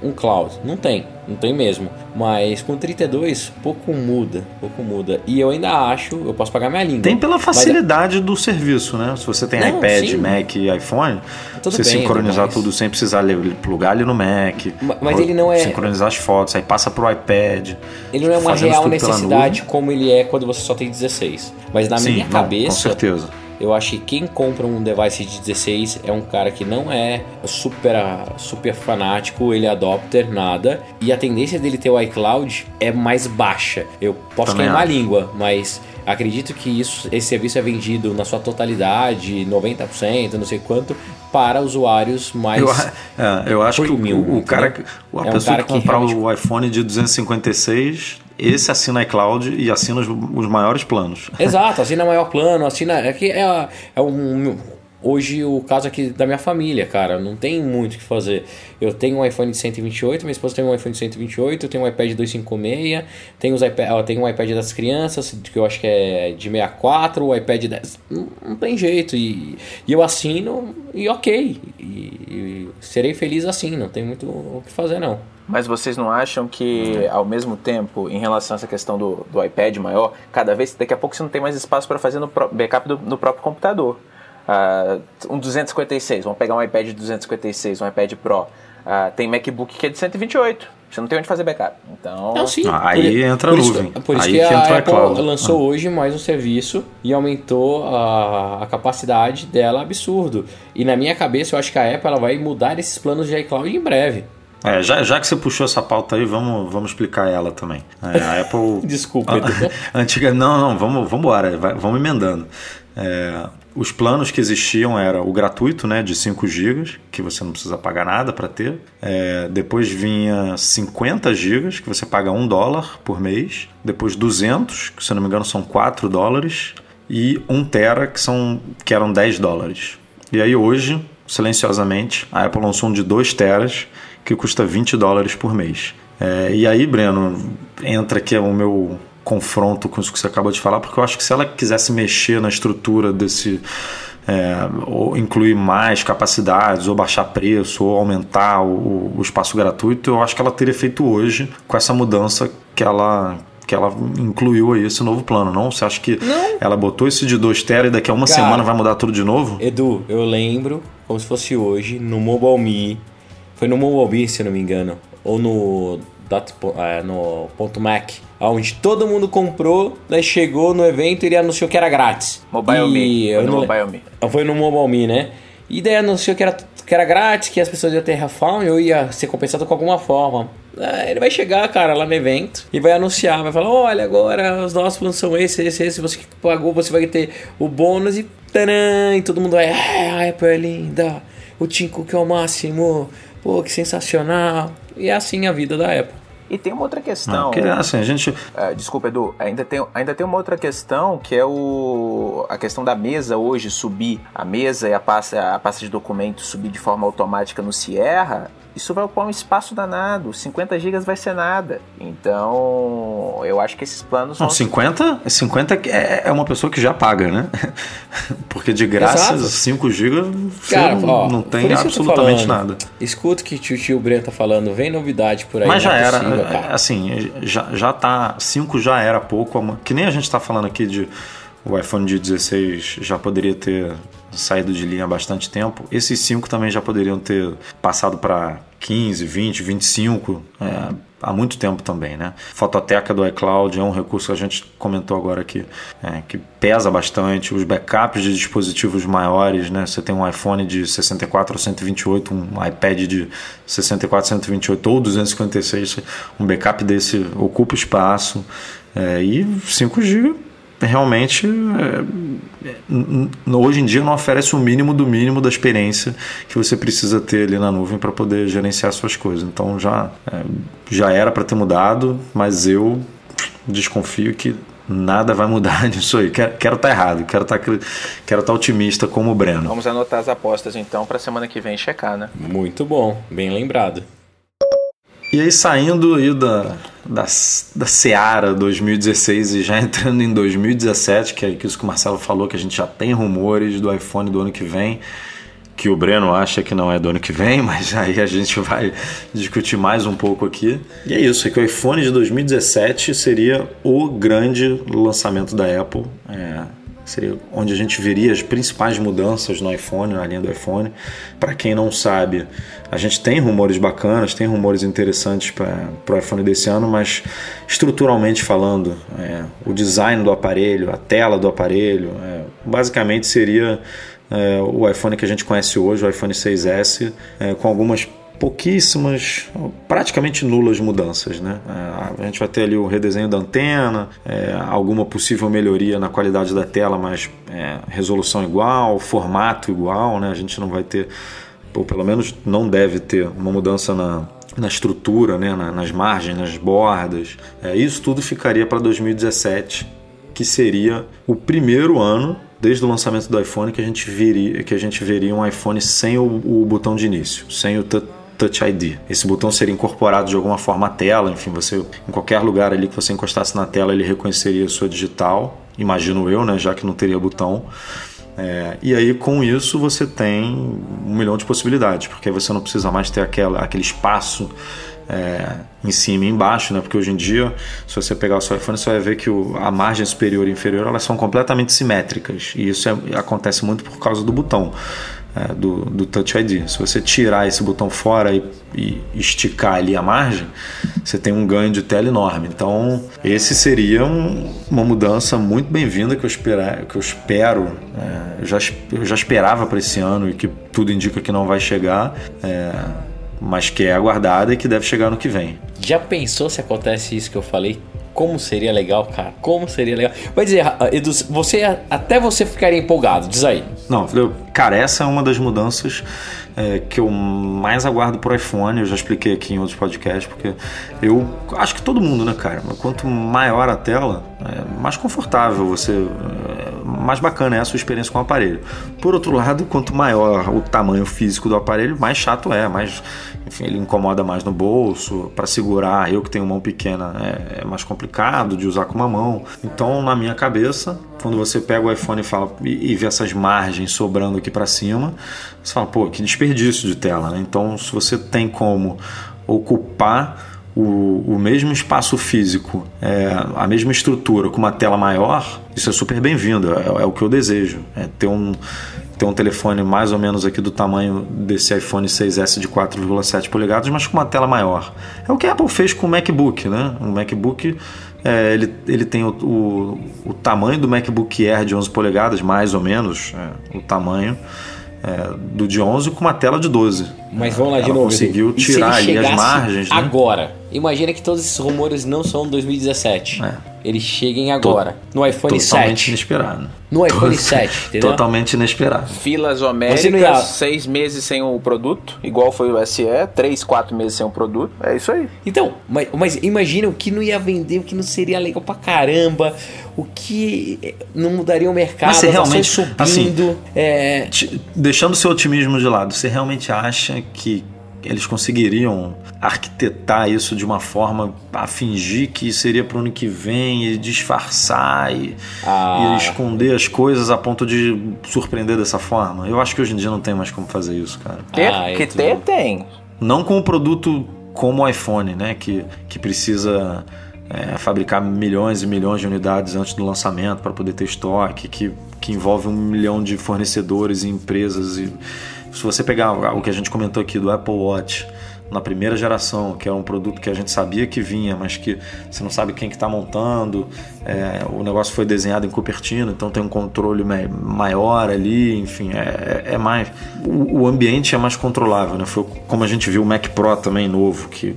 Speaker 2: um cloud. Não tem, não tem mesmo. Mas com 32, pouco muda, pouco muda. E eu ainda acho, eu posso pagar minha língua.
Speaker 1: Tem pela
Speaker 2: mas é-
Speaker 1: facilidade do serviço, né? Se você tem
Speaker 2: Não,
Speaker 1: iPad,
Speaker 2: sim.
Speaker 1: Mac e iPhone,
Speaker 2: Tudo
Speaker 1: você
Speaker 2: bem,
Speaker 1: sincronizar
Speaker 2: mas-
Speaker 1: tudo sem precisar plugar ali no Mac.
Speaker 2: Ma- mas ele não é-
Speaker 1: Sincronizar as fotos, aí passa pro iPad.
Speaker 2: Ele não é uma real
Speaker 1: tudo
Speaker 2: necessidade como ele é quando você só tem 16. Mas na
Speaker 1: Sim,
Speaker 2: minha
Speaker 1: não,
Speaker 2: cabeça,
Speaker 1: Com certeza.
Speaker 2: Eu acho que quem compra um device de 16 é um cara que não é super, super fanático, ele é adopter, nada. E a tendência dele ter o iCloud é mais baixa. Eu posso
Speaker 1: Também
Speaker 2: queimar a
Speaker 1: acho.
Speaker 2: língua, mas acredito que isso, esse serviço é vendido na sua totalidade, 90%, não sei quanto, para usuários mais.
Speaker 1: Eu, é, eu acho que
Speaker 2: premium,
Speaker 1: o, o cara, que- a
Speaker 2: É um
Speaker 1: pessoa
Speaker 2: cara
Speaker 1: que
Speaker 2: que
Speaker 1: comprar
Speaker 2: realmente-
Speaker 1: o iPhone de 256, esse assina iCloud e assina os, os maiores planos.
Speaker 2: Exato, assina maior plano, assina. É, que é, é um, hoje o caso aqui da minha família, cara, não tem muito o que fazer. Eu tenho um iPhone de 128, minha esposa tem um iPhone de 128, eu tenho um iPad 256, tenho, os iPad, tenho um iPad das crianças, que eu acho que é de 64, o iPad 10. Não, não tem jeito. E, e, eu assino e ok. E, e serei feliz assim, não tem muito o que fazer não.
Speaker 3: Mas vocês não acham que, ao mesmo tempo, em relação a essa questão do, do iPad maior, cada vez, daqui a pouco você não tem mais espaço para fazer no backup do, no próprio computador? Uh, um 256, vamos pegar um iPad de 256, um iPad Pro. Uh, tem MacBook que é de 128. Você não tem onde fazer backup. Então.
Speaker 2: Não, sim.
Speaker 1: Ah, aí por, entra a nuvem.
Speaker 2: Isso, por isso
Speaker 1: aí
Speaker 2: que,
Speaker 1: que
Speaker 2: a
Speaker 1: entra
Speaker 2: Apple
Speaker 1: a
Speaker 2: lançou
Speaker 1: ah.
Speaker 2: hoje mais um serviço e aumentou a, a, capacidade dela absurdo. E na minha cabeça eu acho que a Apple ela vai mudar esses planos de iCloud em breve.
Speaker 1: É, já, já que você puxou essa pauta aí, vamos, vamos explicar ela também. É, a Apple.
Speaker 2: Desculpa,
Speaker 1: a, antiga Não, não, vamos, vamos embora, vai, vamos emendando. É, os planos que existiam era o gratuito, né, de 5 GB, que você não precisa pagar nada para ter. É, depois vinha 50 GB, que você paga 1 dólar por mês. Depois 200, que se não me engano são 4 dólares. E 1 tera, que, são, que eram 10 dólares. E aí hoje, silenciosamente, a Apple lançou um de 2 teras, que custa 20 dólares por mês. É, e aí, Breno, entra aqui o meu confronto com isso que você acabou de falar, porque eu acho que se ela quisesse mexer na estrutura desse. É, ou incluir mais capacidades, ou baixar preço, ou aumentar o, o, espaço gratuito, eu acho que ela teria feito hoje com essa mudança que ela que ela incluiu aí esse novo plano, não? Você acha que
Speaker 2: não.
Speaker 1: ela botou esse de 2 tera e daqui a uma Cara, semana vai mudar tudo de novo?
Speaker 2: Edu, eu lembro como se fosse hoje no Mobile Me, foi no Mobile Me, se não me engano, ou no é, no ponto Mac, onde todo mundo comprou, daí chegou no evento e ele anunciou que era grátis.
Speaker 3: Mobile Me.
Speaker 2: Foi no Mobile Me. Foi no Mobile Me, né? E daí anunciou que era, que era grátis, que as pessoas iam ter e eu ia ser compensado com alguma forma. É, ele vai chegar, cara, lá no evento e vai anunciar, vai falar: olha, agora os nossos planos são esses, esses, esses. Você que pagou, você vai ter o bônus e taran, e todo mundo vai, é, a Apple é linda, o Tim Cook é o máximo, pô, que sensacional. E é assim a vida da Apple.
Speaker 3: E tem uma outra questão.
Speaker 1: Não, assim, a gente...
Speaker 3: Uh, desculpa, Edu. Ainda tem, ainda tem uma outra questão que é o, a questão da mesa hoje subir. A mesa e a pasta, a pasta de documentos subir de forma automática no Sierra isso vai ocupar um espaço danado. 50 GB vai ser nada. Então, eu acho que esses planos.
Speaker 1: Não, 50, 50 é, é uma pessoa que já paga, né? Porque de graça, Exato. 5 GB não, ó, não tem absolutamente nada.
Speaker 2: Escuta o que o tio, tio Breno tá falando. Vem novidade por aí.
Speaker 1: Mas já é era. Possível, assim, já, já tá. 5 já era pouco. Que nem a gente tá falando aqui de. O iPhone de 16 já poderia ter saído de linha há bastante tempo. Esses 5 também já poderiam ter passado para 15, 20, 25 é, há muito tempo também, né? Fototeca do iCloud é um recurso que a gente comentou agora aqui, é, que pesa bastante. Os backups de dispositivos maiores, né? Você tem um iPhone de 64 ou 128, um iPad de 64, 128 ou 256, um backup desse ocupa espaço. É, e 5 GB realmente é, hoje em dia não oferece o mínimo do mínimo da experiência que você precisa ter ali na nuvem para poder gerenciar suas coisas. Então já, é, já era para ter mudado, mas eu desconfio que nada vai mudar nisso aí. Quero, quero estar tá errado, quero estar, tá, quero estar tá otimista como o Breno.
Speaker 3: Vamos anotar as apostas então para semana que vem checar, né?
Speaker 2: Muito bom, bem lembrado.
Speaker 1: E aí, saindo aí da, da, da Seara 2016 e já entrando em 2017, que é isso que o Marcelo falou, que a gente já tem rumores do iPhone do ano que vem, que o Breno acha que não é do ano que vem, mas aí a gente vai discutir mais um pouco aqui. E é isso, é que o iPhone de 2017 seria o grande lançamento da Apple. É, seria onde a gente veria as principais mudanças no iPhone, na linha do iPhone. Para quem não sabe, a gente tem rumores bacanas, tem rumores interessantes para o iPhone desse ano, mas estruturalmente falando, é, o design do aparelho, a tela do aparelho, é, basicamente seria é, o iPhone que a gente conhece hoje, o iPhone 6S, é, com algumas pouquíssimas, praticamente nulas mudanças. Né? É, a gente vai ter ali o redesenho da antena, é, alguma possível melhoria na qualidade da tela, mas é, resolução igual, formato igual. Né? A gente não vai ter, ou pelo menos não deve ter, uma mudança na, na estrutura, né? Na, nas margens, nas bordas. É, isso tudo ficaria para 2017, que seria o primeiro ano desde o lançamento do iPhone que a gente veria, que a gente veria um iPhone sem o, o botão de início, sem o Touch ID. Esse botão seria incorporado de alguma forma à tela, enfim, você em qualquer lugar ali que você encostasse na tela ele reconheceria a sua digital, imagino eu, né, já que não teria botão. É, e aí com isso você tem um milhão de possibilidades, porque você não precisa mais ter aquela, aquele espaço é, em cima e embaixo, né? Porque hoje em dia, se você pegar o seu iPhone, você vai ver que o, a margem superior e inferior elas são completamente simétricas e isso é, acontece muito por causa do botão. É, do, do Touch ID. Se você tirar esse botão fora e, e, esticar ali a margem, você tem um ganho de tela enorme. Então, esse seria um, uma mudança muito bem-vinda que eu, espera, que eu espero. É, eu, já, eu já esperava para esse ano e que tudo indica que não vai chegar. É, mas que é aguardada e que deve chegar no que vem.
Speaker 2: Já pensou se acontece isso que eu falei? Como seria legal, cara? Como seria legal? Vai dizer, Edu, você até você ficaria empolgado, diz aí.
Speaker 1: Não, cara, essa é uma das mudanças é, que eu mais aguardo pro iPhone. Eu já expliquei aqui em outros podcasts, porque eu acho que todo mundo, né, cara? Quanto maior a tela, é mais confortável você. É, mais bacana é a sua experiência com o aparelho. Por outro lado, quanto maior o tamanho físico do aparelho, mais chato é, mais enfim, ele incomoda mais no bolso, para segurar, eu que tenho mão pequena é, é, mais complicado de usar com uma mão. Então, na minha cabeça, quando você pega o iPhone e, fala, e, e vê essas margens sobrando aqui para cima, você fala, pô, que desperdício de tela, né? Então, se você tem como ocupar o, o mesmo espaço físico, é, a mesma estrutura com uma tela maior, isso é super bem-vindo, é, é, o que eu desejo. É ter um, ter um telefone mais ou menos aqui do tamanho desse iPhone 6S de 4,7 polegadas, mas com uma tela maior. É o que a Apple fez com o MacBook, né? O MacBook é, ele, ele tem o, o, o, tamanho do MacBook Air de 11 polegadas, mais ou menos, é, o tamanho é, do de 11 com uma tela de 12.
Speaker 2: Mas vamos lá de
Speaker 1: Ela
Speaker 2: novo.
Speaker 1: conseguiu tirar ali as margens. Né?
Speaker 2: Agora, imagina que todos esses rumores não são 2017. É eles cheguem agora. no iPhone
Speaker 1: totalmente 7. Totalmente inesperado.
Speaker 2: No iPhone 7, entendeu?
Speaker 1: Totalmente inesperado.
Speaker 3: Filas homéricas, ia... seis meses sem o produto, igual foi o SE, três, quatro meses sem o produto. É isso aí.
Speaker 2: Então, mas, mas imagina o que não ia vender, o que não seria legal pra caramba, o que não mudaria o mercado, mas você realmente, subindo. Assim, é...
Speaker 1: Deixando seu otimismo de lado, você realmente acha que eles conseguiriam arquitetar isso de uma forma a fingir que seria para o ano que vem e disfarçar e, ah. e, esconder as coisas a ponto de surpreender dessa forma. Eu acho que hoje em dia não tem mais como fazer isso, cara.
Speaker 3: Ter, ah, que ter, tem.
Speaker 1: Não com o produto como o iPhone, né? Que, que precisa é, fabricar milhões e milhões de unidades antes do lançamento para poder ter estoque, que, que envolve um milhão de fornecedores e empresas e se você pegar o que a gente comentou aqui do Apple Watch na primeira geração, que é um produto que a gente sabia que vinha, mas que você não sabe quem que está montando, é, o negócio foi desenhado em Cupertino, então tem um controle maior ali, enfim, é, é, é mais o, o, ambiente é mais controlável, né? Foi como a gente viu o Mac Pro também novo, que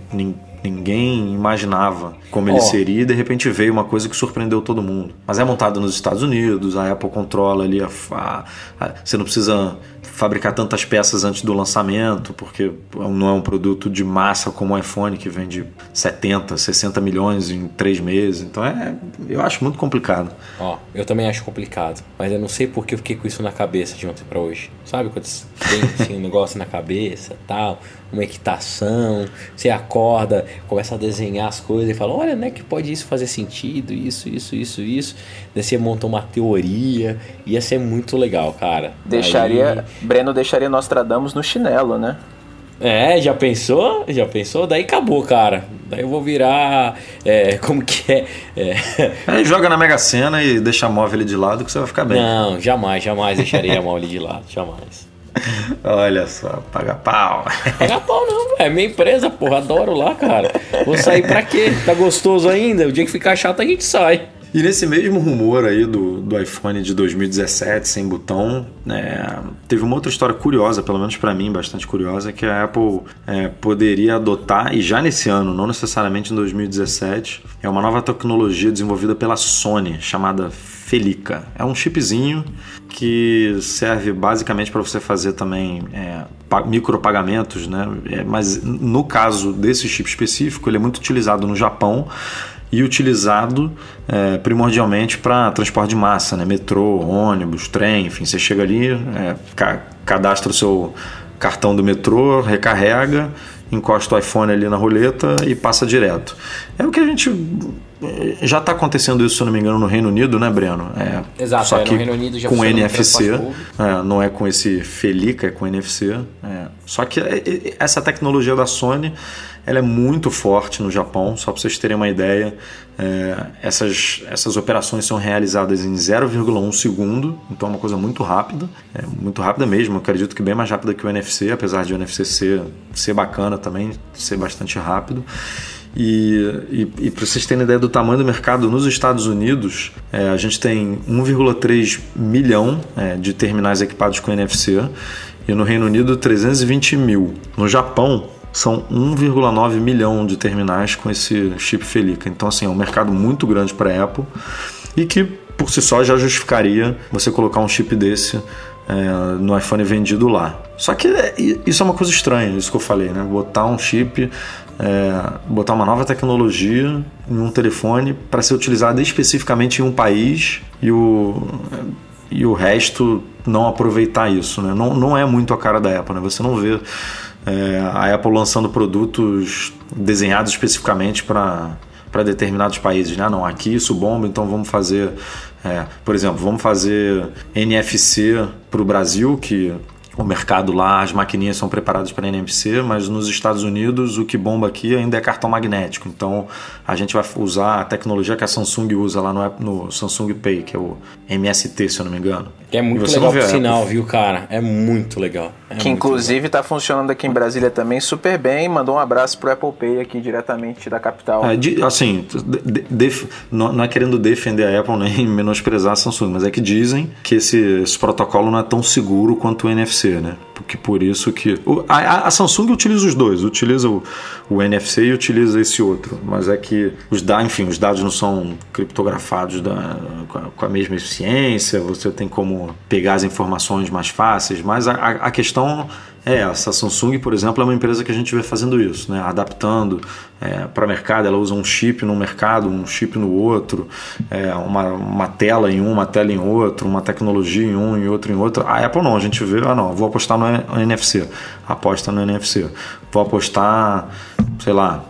Speaker 1: ninguém imaginava como ele oh. seria e de repente veio uma coisa que surpreendeu todo mundo. Mas é montado nos Estados Unidos, a Apple controla ali a, a, a, você não precisa fabricar tantas peças antes do lançamento, porque não é um produto de massa como o iPhone que vende 70, 60 milhões em três meses. Então é, eu acho muito complicado.
Speaker 2: Ó, oh, eu também acho complicado, mas eu não sei porque eu fiquei com isso na cabeça de ontem para hoje. Sabe quando tem assim, um negócio na cabeça, tal, uma equitação, você acorda, começa a desenhar as coisas e fala, olha, né, que pode isso fazer sentido, isso, isso, isso, isso. Daí você monta uma teoria, ia ser muito legal, cara.
Speaker 3: Deixaria. Breno deixaria Nostradamus no chinelo, né?
Speaker 2: É, já pensou? Já pensou? Daí acabou, cara. Daí eu vou virar. É, como que é? é?
Speaker 1: Aí joga na Mega Sena e deixa a móvel ali de lado que você vai ficar bem.
Speaker 2: Não, jamais, jamais deixaria a móvel de lado, jamais.
Speaker 1: Olha só, paga pau.
Speaker 2: Paga pau não, é minha empresa, porra, adoro lá, cara. Vou sair pra quê? Tá gostoso ainda? O dia que ficar chato a gente sai.
Speaker 1: E nesse mesmo rumor aí do, do iPhone de 2017 sem botão, é, teve uma outra história curiosa, pelo menos para mim, bastante curiosa, que a Apple é, poderia adotar, e já nesse ano, não necessariamente em 2017, é uma nova tecnologia desenvolvida pela Sony, chamada Felica. É um chipzinho que serve basicamente para você fazer também é, micropagamentos, né? É, mas no caso desse chip específico, ele é muito utilizado no Japão e utilizado é, primordialmente para transporte de massa, né? metrô, ônibus, trem, enfim, você chega ali, é, ca cadastra o seu cartão do metrô, recarrega, encosta o iPhone ali na roleta e passa direto. É o que a gente já está acontecendo isso, se não me engano, no Reino Unido, né, Breno?
Speaker 2: É, Exato,
Speaker 1: só
Speaker 2: é,
Speaker 1: que
Speaker 2: no Reino Unido já
Speaker 1: com NFC, é, não é com esse Felica, é com NFC. É. Só que é, é, essa tecnologia da Sony ela é muito forte no Japão, só para vocês terem uma ideia. É, essas, essas operações são realizadas em 0,1 segundo, então é uma coisa muito rápida, é muito rápida mesmo. Eu acredito que bem mais rápida que o NFC, apesar de o NFC ser, ser bacana também, ser bastante rápido. E, e, e para vocês terem ideia do tamanho do mercado, nos Estados Unidos é, a gente tem 1,3 milhão é, de terminais equipados com NFC e no Reino Unido 320 mil. No Japão são 1,9 milhão de terminais com esse chip Felica. Então assim é um mercado muito grande para a Apple e que por si só já justificaria você colocar um chip desse é, no iPhone vendido lá. Só que é, isso é uma coisa estranha, isso que eu falei, né? Botar um chip, é, botar uma nova tecnologia em um telefone para ser utilizada especificamente em um país e o, e o resto não aproveitar isso, né? Não, não é muito a cara da Apple, né? Você não vê é, a Apple lançando produtos desenhados especificamente para para determinados países, né? Não, aqui isso bomba, então vamos fazer é, por exemplo, vamos fazer NFC para o Brasil, que o mercado lá, as maquininhas são preparadas para NFC, mas nos Estados Unidos o que bomba aqui ainda é cartão magnético. Então a gente vai usar a tecnologia que a Samsung usa lá no, no Samsung Pay, que é o MST, se eu não me engano.
Speaker 2: É muito legal por sinal, viu, cara? É muito legal. É
Speaker 3: que inclusive está funcionando aqui em Brasília também super bem. Mandou um abraço pro Apple Pay aqui diretamente da capital.
Speaker 1: É, de, assim, de, de, não, não, é querendo defender a Apple nem menosprezar a Samsung, mas é que dizem que esse, esse protocolo não é tão seguro quanto o NFC, né? Porque por isso que. A, a, Samsung utiliza os dois, utiliza o, o, NFC e utiliza esse outro. Mas é que os dados, enfim, os dados não são criptografados da, com, a, com a mesma eficiência, você tem como pegar as informações mais fáceis, mas a, a questão é essa. A Samsung, por exemplo, é uma empresa que a gente vê fazendo isso, né? adaptando é, para mercado. Ela usa um chip no mercado, um chip no outro, é, uma, uma tela em um, uma tela em outro, uma tecnologia em um e outro em outro. A Apple não, a gente vê, ah não, vou apostar no NFC, aposta no NFC. Vou apostar, sei lá,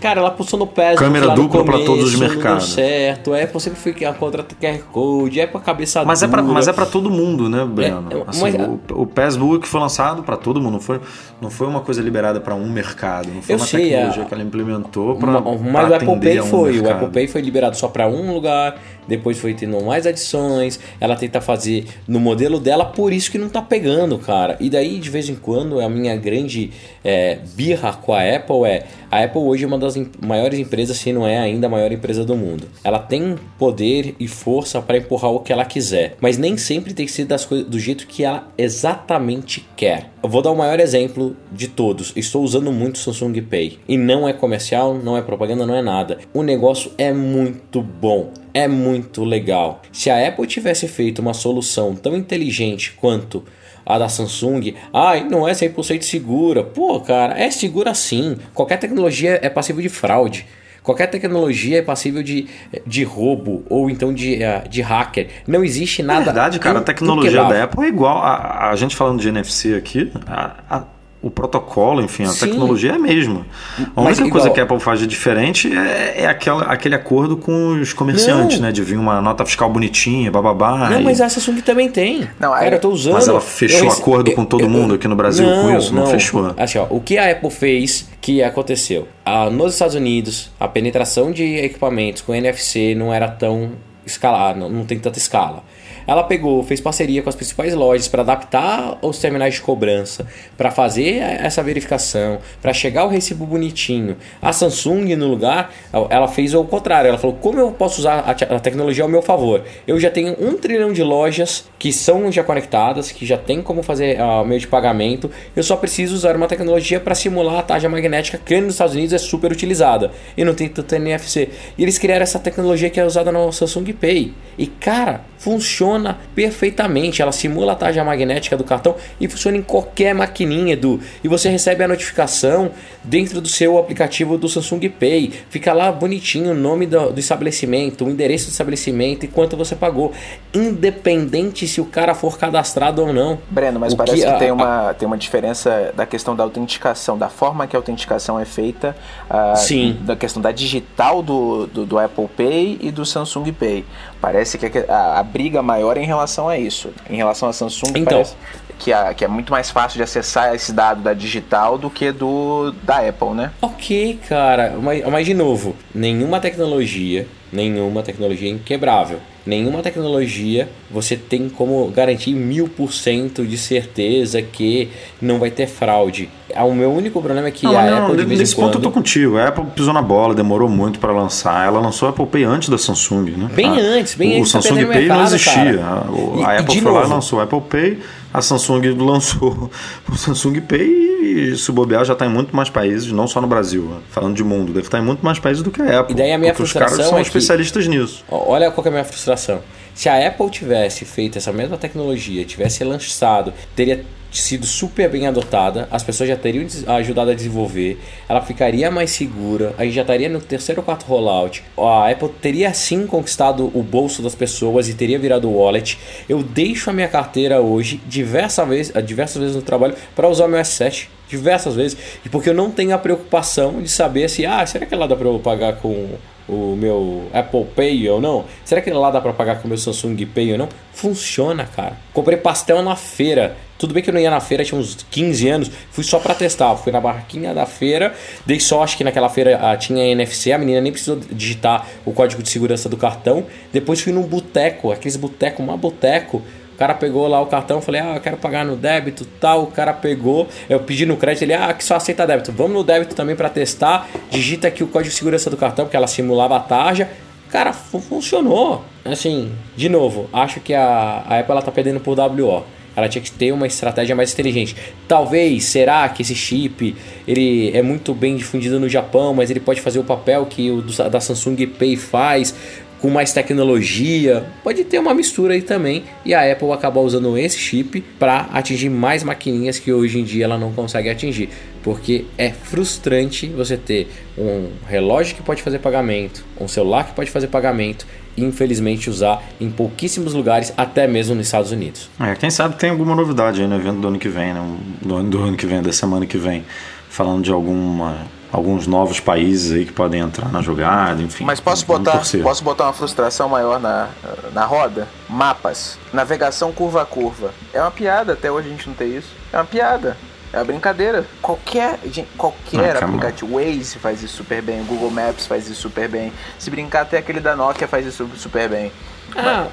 Speaker 2: Cara, ela postou no PES.
Speaker 1: Câmera dupla para todos os mercados.
Speaker 2: certo. A Apple sempre foi contra QR Code, é para cabeça
Speaker 1: mas
Speaker 2: dura.
Speaker 1: É pra, mas é para todo mundo, né, Breno? É, assim, mas, o, o PES Book foi lançado para todo mundo, não foi, não foi uma coisa liberada para um mercado, não foi uma sei, tecnologia a... que ela implementou para
Speaker 2: Mas o Apple Pay foi, um o Apple Pay foi liberado só para um lugar, depois foi tendo mais adições, ela tenta fazer no modelo dela, por isso que não tá pegando, cara. E daí, de vez em quando, a minha grande é, birra com a Apple é a Apple hoje é uma das maiores empresas, se não é ainda a maior empresa do mundo. Ela tem poder e força para empurrar o que ela quiser, mas nem sempre tem que ser das coisas do jeito que ela exatamente quer. Eu vou dar o maior exemplo de todos. Estou usando muito Samsung Pay e não é comercial, não é propaganda, não é nada. O negócio é muito bom é muito legal. Se a Apple tivesse feito uma solução tão inteligente quanto a da Samsung, ai, não é 100% segura. Pô, cara, é segura sim. Qualquer tecnologia é passível de fraude. Qualquer tecnologia é passível de, de roubo ou então de, eh, de hacker. Não existe nada. Na
Speaker 1: verdade, cara, a tecnologia da Apple é igual. A, a gente falando de NFC aqui, a, a o protocolo, enfim, a Sim. tecnologia é a mesma. A única coisa que a Apple faz de diferente é, é aquela, aquele acordo com os comerciantes, não. né? De vir uma nota fiscal bonitinha, bababá.
Speaker 2: Não, e... mas a Samsung também tem. Não, Cara, eu tô usando.
Speaker 1: Mas ela fechou eu, acordo eu, com todo eu, mundo aqui no Brasil não, com isso? Não, não, fechou.
Speaker 2: Assim, ó, o que a Apple fez que aconteceu? Ah, nos Estados Unidos, a penetração de equipamentos com NFC não era tão escalada, não, não tem tanta escala. Ela pegou, fez parceria com as principais lojas para adaptar os terminais de cobrança, para fazer essa verificação, para chegar o recibo bonitinho. A Samsung, no lugar, ela fez o contrário. Ela falou: como eu posso usar a tecnologia ao meu favor? Eu já tenho um trilhão de lojas que são já conectadas, que já tem como fazer o uh, meio de pagamento. Eu só preciso usar uma tecnologia para simular a taxa magnética que nos Estados Unidos é super utilizada e não tem tanto NFC. E eles criaram essa tecnologia que é usada no Samsung Pay. E cara, funciona perfeitamente. Ela simula a tarja magnética do cartão e funciona em qualquer maquininha, Edu. E você recebe a notificação dentro do seu aplicativo do Samsung Pay. Fica lá bonitinho o nome do, do estabelecimento, o endereço do estabelecimento e quanto você pagou. Independente se o cara for cadastrado ou não.
Speaker 3: Breno, mas o parece que, que a, tem, uma, a, tem uma diferença da questão da autenticação, da forma que a autenticação é feita. Uh,
Speaker 2: sim.
Speaker 3: Da questão da digital do, do, do, Apple Pay e do Samsung Pay. Parece que a, a briga maior em relação a isso. Em relação a Samsung, então, parece que, a, que é muito mais fácil de acessar esse dado da digital do que do da Apple, né?
Speaker 2: Ok, cara, mas, mas de novo, nenhuma tecnologia, nenhuma tecnologia é inquebrável nenhuma tecnologia você tem como garantir mil por cento de certeza que não vai ter fraude. O meu único problema é que não, a não, Apple de vez
Speaker 1: Nesse
Speaker 2: em quando...
Speaker 1: ponto eu tô contigo. A Apple pisou na bola, demorou muito para lançar. Ela lançou a Apple Pay antes da Samsung, né?
Speaker 2: Bem
Speaker 1: a,
Speaker 2: antes, bem
Speaker 1: o,
Speaker 2: antes.
Speaker 1: O Samsung Pay
Speaker 2: mercado,
Speaker 1: não existia.
Speaker 2: Cara.
Speaker 1: A, a Apple foi novo. lá e lançou a Apple Pay. A Samsung lançou o Samsung Pay e se bobear já está em muito mais países, não só no Brasil, né? falando de mundo, deve estar em muito mais países do que a Apple.
Speaker 2: E daí a minha
Speaker 1: frustração os caras são
Speaker 2: é
Speaker 1: especialistas
Speaker 2: que,
Speaker 1: nisso.
Speaker 2: Olha qual é a minha frustração. Se a Apple tivesse feito essa mesma tecnologia, tivesse lançado, teria sido super bem adotada, as pessoas já teriam ajudado a desenvolver, ela ficaria mais segura, a gente já estaria no terceiro ou quarto rollout, a Apple teria sim conquistado o bolso das pessoas e teria virado o wallet. Eu deixo a minha carteira hoje diversas vezes, diversas vezes no trabalho para usar meu S7 diversas vezes, e porque eu não tenho a preocupação de saber se, ah, será que lá dá para eu pagar com o meu Apple Pay ou não? Será que lá dá para pagar com o meu Samsung Pay ou não? Funciona, cara. Comprei pastel na feira. Tudo bem que eu não ia na feira, tinha uns 15 anos, fui só para testar. Fui na barraquinha da feira, dei sorte que naquela feira ah, tinha NFC, a menina nem precisou digitar o código de segurança do cartão. Depois fui num boteco, aqueles boteco, uma boteco o cara pegou lá o cartão, falei, ah, eu quero pagar no débito tal. O cara pegou, eu pedi no crédito, ele, ah, que só aceita débito. Vamos no débito também para testar. Digita aqui o código de segurança do cartão, porque ela simulava a tarja. Cara, funcionou. Assim, de novo, acho que a, a Apple ela tá perdendo por WO. Ela tinha que ter uma estratégia mais inteligente. Talvez, será que esse chip ele é muito bem difundido no Japão, mas ele pode fazer o papel que o da Samsung Pay faz? Com mais tecnologia. Pode ter uma mistura aí também. E a Apple acabar usando esse chip para atingir mais maquininhas que hoje em dia ela não consegue atingir. Porque é frustrante você ter um relógio que pode fazer pagamento, um celular que pode fazer pagamento e infelizmente usar em pouquíssimos lugares, até mesmo nos Estados Unidos.
Speaker 1: É, quem sabe tem alguma novidade aí no evento do ano que vem, né? do, ano, do ano que vem, da semana que vem, falando de alguma alguns novos países aí que podem entrar na jogada, enfim.
Speaker 3: Mas posso botar, posso botar uma frustração maior na, na roda? Mapas, navegação curva a curva. É uma piada, até hoje a gente não tem isso. É uma piada. É uma brincadeira. Qualquer, gente, qualquer ah, aplicativo, Waze faz isso super bem, Google Maps faz isso super bem. Se brincar, até aquele da Nokia faz isso super bem.
Speaker 2: Ah,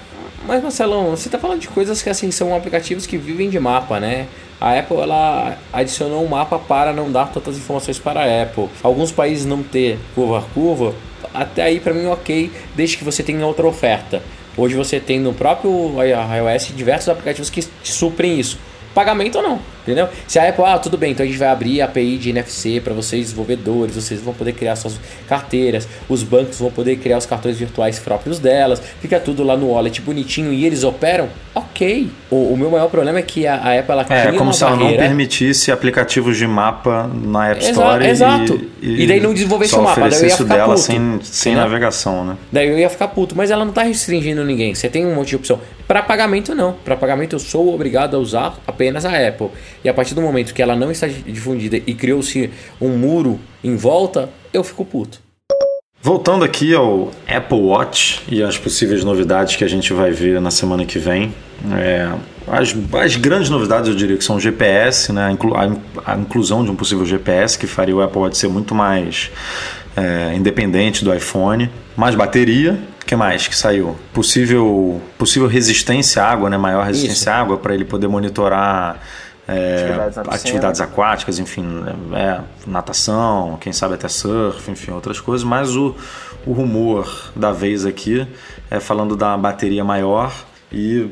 Speaker 2: mas Marcelão, você tá falando de coisas que assim são aplicativos que vivem de mapa, né? A Apple ela adicionou um mapa para não dar tantas informações para a Apple. Alguns países não ter curva a curva, até aí para mim ok, desde que você tenha outra oferta. Hoje você tem no próprio iOS diversos aplicativos que suprem isso. Pagamento ou não. Entendeu? Se a Apple, ah, tudo bem, então a gente vai abrir a API de NFC para vocês desenvolvedores, vocês vão poder criar suas carteiras, os bancos vão poder criar os cartões virtuais próprios delas, fica tudo lá no wallet bonitinho e eles operam, ok. O, o meu maior problema é que a, a Apple ela
Speaker 1: é,
Speaker 2: cria
Speaker 1: como
Speaker 2: uma
Speaker 1: se
Speaker 2: ela
Speaker 1: não permitisse aplicativos de mapa na App Store.
Speaker 2: Exato. E, e, e daí não desenvolvesse o mapa, daí eu ia ficar
Speaker 1: dela
Speaker 2: puto.
Speaker 1: sem, sem navegação, né?
Speaker 2: Daí eu ia ficar puto, mas ela não está restringindo ninguém. Você tem um monte de opção. Para pagamento não. Para pagamento eu sou obrigado a usar apenas a Apple. E a partir do momento que ela não está difundida e criou-se um muro em volta, eu fico puto.
Speaker 1: Voltando aqui ao Apple Watch e as possíveis novidades que a gente vai ver na semana que vem. É, as, as, grandes novidades eu diria que são o GPS, né? a, inclu, a, a, inclusão de um possível GPS que faria o Apple Watch ser muito mais é, independente do iPhone. Mais bateria, o que mais que saiu? Possível, possível resistência à água, né? maior resistência Isso. à água para ele poder monitorar atividades, atividades, aquáticas, enfim, é, natação, quem sabe até surf, enfim, outras coisas, mas o, o rumor da vez aqui é falando da bateria maior e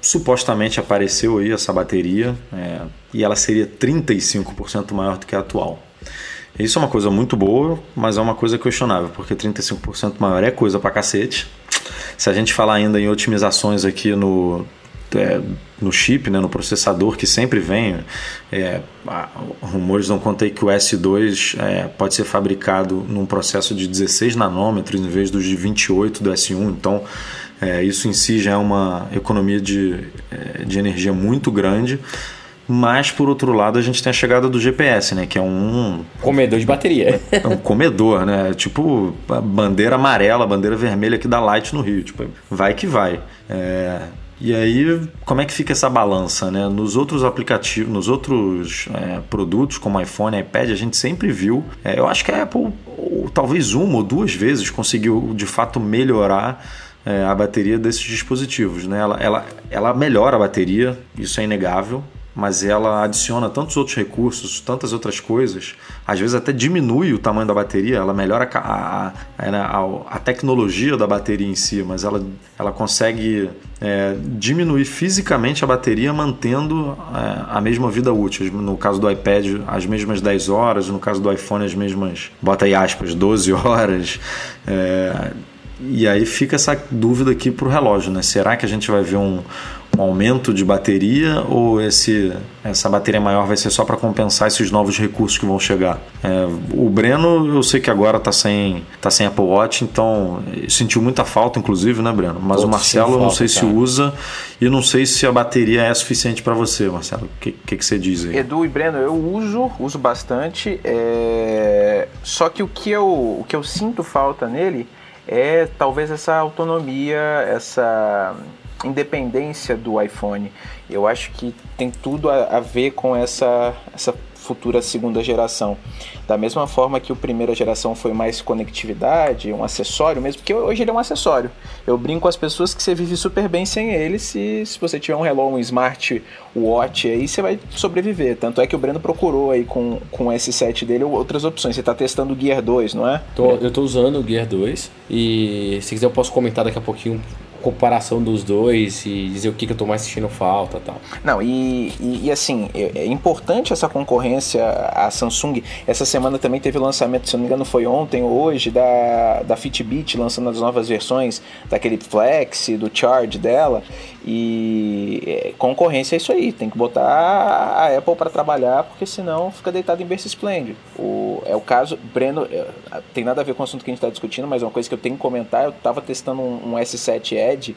Speaker 1: supostamente apareceu aí essa bateria é, e ela seria 35% maior do que a atual. Isso é uma coisa muito boa, mas é uma coisa questionável, porque 35% maior é coisa pra cacete. Se a gente falar ainda em otimizações aqui no, é, no chip, né, no processador que sempre vem. É, rumores não contei que o S2 é, pode ser fabricado num processo de 16 nanômetros em vez dos de 28 do S1. Então, é, isso em si já é uma economia de, é, de energia muito grande. Mas, por outro lado, a gente tem a chegada do GPS, né? Que é um...
Speaker 2: Comedor de bateria.
Speaker 1: É um comedor, né? Tipo a bandeira amarela, a bandeira vermelha aqui da Light no Rio. Tipo, vai que vai. É, e aí, como é que fica essa balança? Né? Nos outros aplicativos, nos outros é, produtos, como iPhone iPad, a gente sempre viu. É, eu acho que a Apple, ou, talvez uma ou duas vezes, conseguiu de fato melhorar é, a bateria desses dispositivos. Né? Ela, ela, ela melhora a bateria, isso é inegável mas ela adiciona tantos outros recursos, tantas outras coisas, às vezes até diminui o tamanho da bateria, ela melhora a, a, né, a, a tecnologia da bateria em si, mas ela, ela consegue é, diminuir fisicamente a bateria mantendo é, a mesma vida útil. No caso do iPad, as mesmas 10 horas, no caso do iPhone, as mesmas, bota aí aspas, 12 horas. É, e aí fica essa dúvida aqui para o relógio, né? Será que a gente vai ver um, um aumento de bateria ou esse, essa bateria maior vai ser só para compensar esses novos recursos que vão chegar? É, o Breno, eu sei que agora está sem, tá sem Apple Watch, então sentiu muita falta, inclusive, né, Breno? Mas Todos o Marcelo, eu não sei se usa e não sei se a bateria é suficiente para você, Marcelo. O que, que, que, você diz aí?
Speaker 3: Edu e Breno, eu uso, uso bastante, é... só que o que, eu, o que eu sinto falta nele é talvez essa autonomia, essa independência do iPhone. Eu acho que tem tudo a, a ver com essa, essa futura segunda geração. Da mesma forma que o primeira geração foi mais conectividade, um acessório mesmo, porque hoje ele é um acessório. Eu brinco com as pessoas que você vive super bem sem ele, se, se você tiver um relógio, um smart watch aí, você vai sobreviver. Tanto é que o Breno procurou aí com, com o S7 dele outras opções. Você está testando o Gear 2, não é?
Speaker 2: Tô, eu estou usando o Gear 2 e se quiser eu posso comentar daqui a pouquinho comparação dos dois e dizer o que, que eu tô mais sentindo falta tal.
Speaker 3: Não, e, e, e, assim, é, é importante essa concorrência. A Samsung, essa semana também teve o lançamento, se não me engano, foi ontem ou hoje, da, da Fitbit lançando as novas versões daquele Flex, do Charge dela. E é, concorrência é isso aí, tem que botar a Apple para trabalhar, porque senão fica deitado em berço esplêndido. O, é o caso, Breno, é, tem nada a ver com o assunto que a gente está discutindo, mas é uma coisa que eu tenho que comentar. Eu estava testando um, um S7 Edge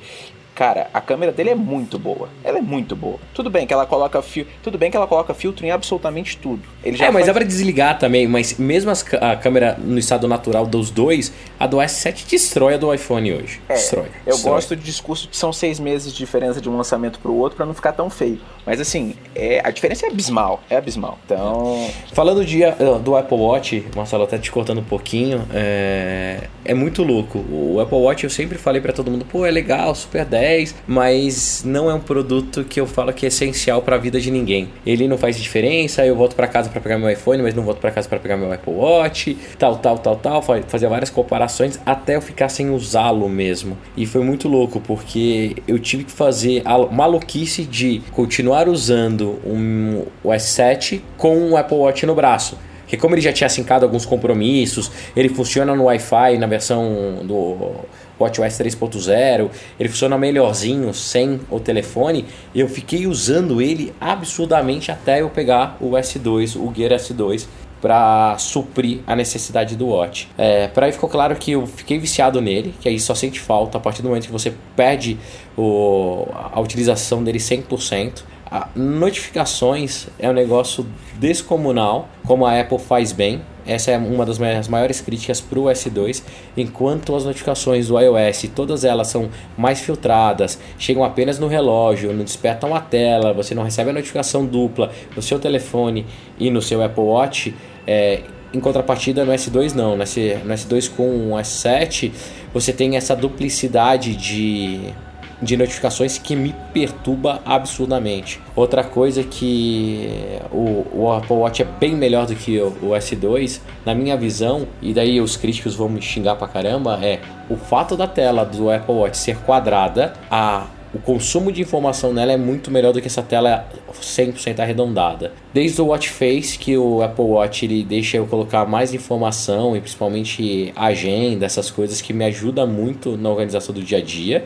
Speaker 3: Cara, a câmera dele é muito boa. Ela é muito boa. Tudo bem que ela coloca fio, tudo bem que ela coloca filtro em absolutamente tudo.
Speaker 2: Ele já é, mas faz... é para desligar também, mas mesmo as, a câmera no estado natural dos dois, a do S7 destrói a do iPhone hoje.
Speaker 3: É,
Speaker 2: destrói.
Speaker 3: Eu
Speaker 2: destrói.
Speaker 3: gosto de discurso que são seis meses de diferença de um lançamento para o outro para não ficar tão feio. Mas assim, é, a diferença é abismal, é abismal. Então,
Speaker 2: falando de, uh, do Apple Watch, Marcelo até te cortando um pouquinho, é, é muito louco. O Apple Watch eu sempre falei para todo mundo, pô, é legal, super 10 10, mas não é um produto que eu falo que é essencial para a vida de ninguém. Ele não faz diferença, eu volto para casa para pegar meu iPhone, mas não volto para casa para pegar meu Apple Watch, tal, tal, tal, tal, fazia várias comparações até eu ficar sem usá-lo mesmo. E foi muito louco porque eu tive que fazer a maluquice de continuar usando um, o S7 com o Apple Watch no braço. Porque como ele já tinha sincado alguns compromissos, ele funciona no Wi-Fi na versão do WatchOS 3.0, ele funciona melhorzinho sem o telefone. Eu fiquei usando ele absurdamente até eu pegar o S2, o Gear S2, para suprir a necessidade do Watch. É, para aí ficou claro que eu fiquei viciado nele, que aí só sente falta a partir do momento que você perde o, a utilização dele 100%. A notificações é um negócio descomunal, como a Apple faz bem. Essa é uma das maiores críticas para o S2, enquanto as notificações do iOS, todas elas são mais filtradas, chegam apenas no relógio, não despertam a tela, você não recebe a notificação dupla no seu telefone e no seu Apple Watch. É, em contrapartida, no S2 não, no S2 com o S7 você tem essa duplicidade de de notificações que me perturba absurdamente. Outra coisa que o, o, Apple Watch é bem melhor do que o, o, S2, na minha visão, e daí os críticos vão me xingar pra caramba, é o fato da tela do Apple Watch ser quadrada, a o consumo de informação nela é muito melhor do que essa tela 100% arredondada. Desde o Watch Face, que o Apple Watch ele deixa eu colocar mais informação e principalmente agenda, essas coisas que me ajuda muito na organização do dia a dia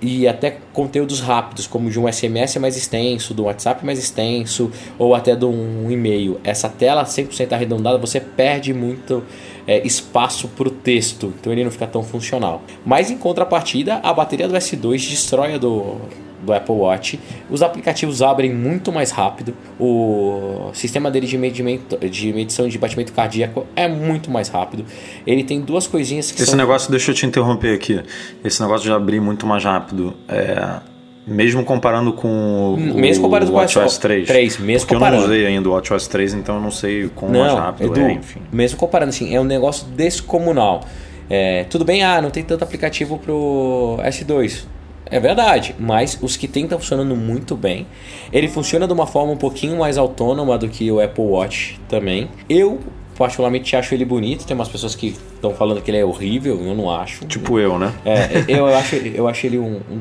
Speaker 2: e até conteúdos rápidos, como de um SMS mais extenso, do WhatsApp mais extenso, ou até de um e-mail. Essa tela 100% arredondada, você perde muito é, espaço para o texto, então ele não fica tão funcional. Mas em contrapartida, a bateria do S2 destrói a do, do Apple Watch. Os aplicativos abrem muito mais rápido. O sistema dele de, medimento, de medição de batimento cardíaco é muito mais rápido. Ele tem duas coisinhas que
Speaker 1: Esse
Speaker 2: são...
Speaker 1: negócio, deixa eu te interromper aqui. Esse negócio de abrir muito mais rápido. É, mesmo comparando com o,
Speaker 2: mesmo comparando
Speaker 1: o
Speaker 2: com o
Speaker 1: WatchOS 3.
Speaker 2: 3, mesmo
Speaker 1: porque
Speaker 2: comparando.
Speaker 1: eu não usei ainda o WatchOS 3, então eu não sei como mais rápido
Speaker 2: Edu,
Speaker 1: é, enfim.
Speaker 2: Mesmo comparando, assim, é um negócio descomunal. É, tudo bem, ah, não tem tanto aplicativo pro S2. É verdade, mas os que tem estão funcionando muito bem. Ele funciona de uma forma um pouquinho mais autônoma do que o Apple Watch também. Eu particularmente acho ele bonito. Tem umas pessoas que estão falando que ele é horrível, eu não acho.
Speaker 1: Tipo eu, né?
Speaker 2: É, eu acho, eu acho ele um, um,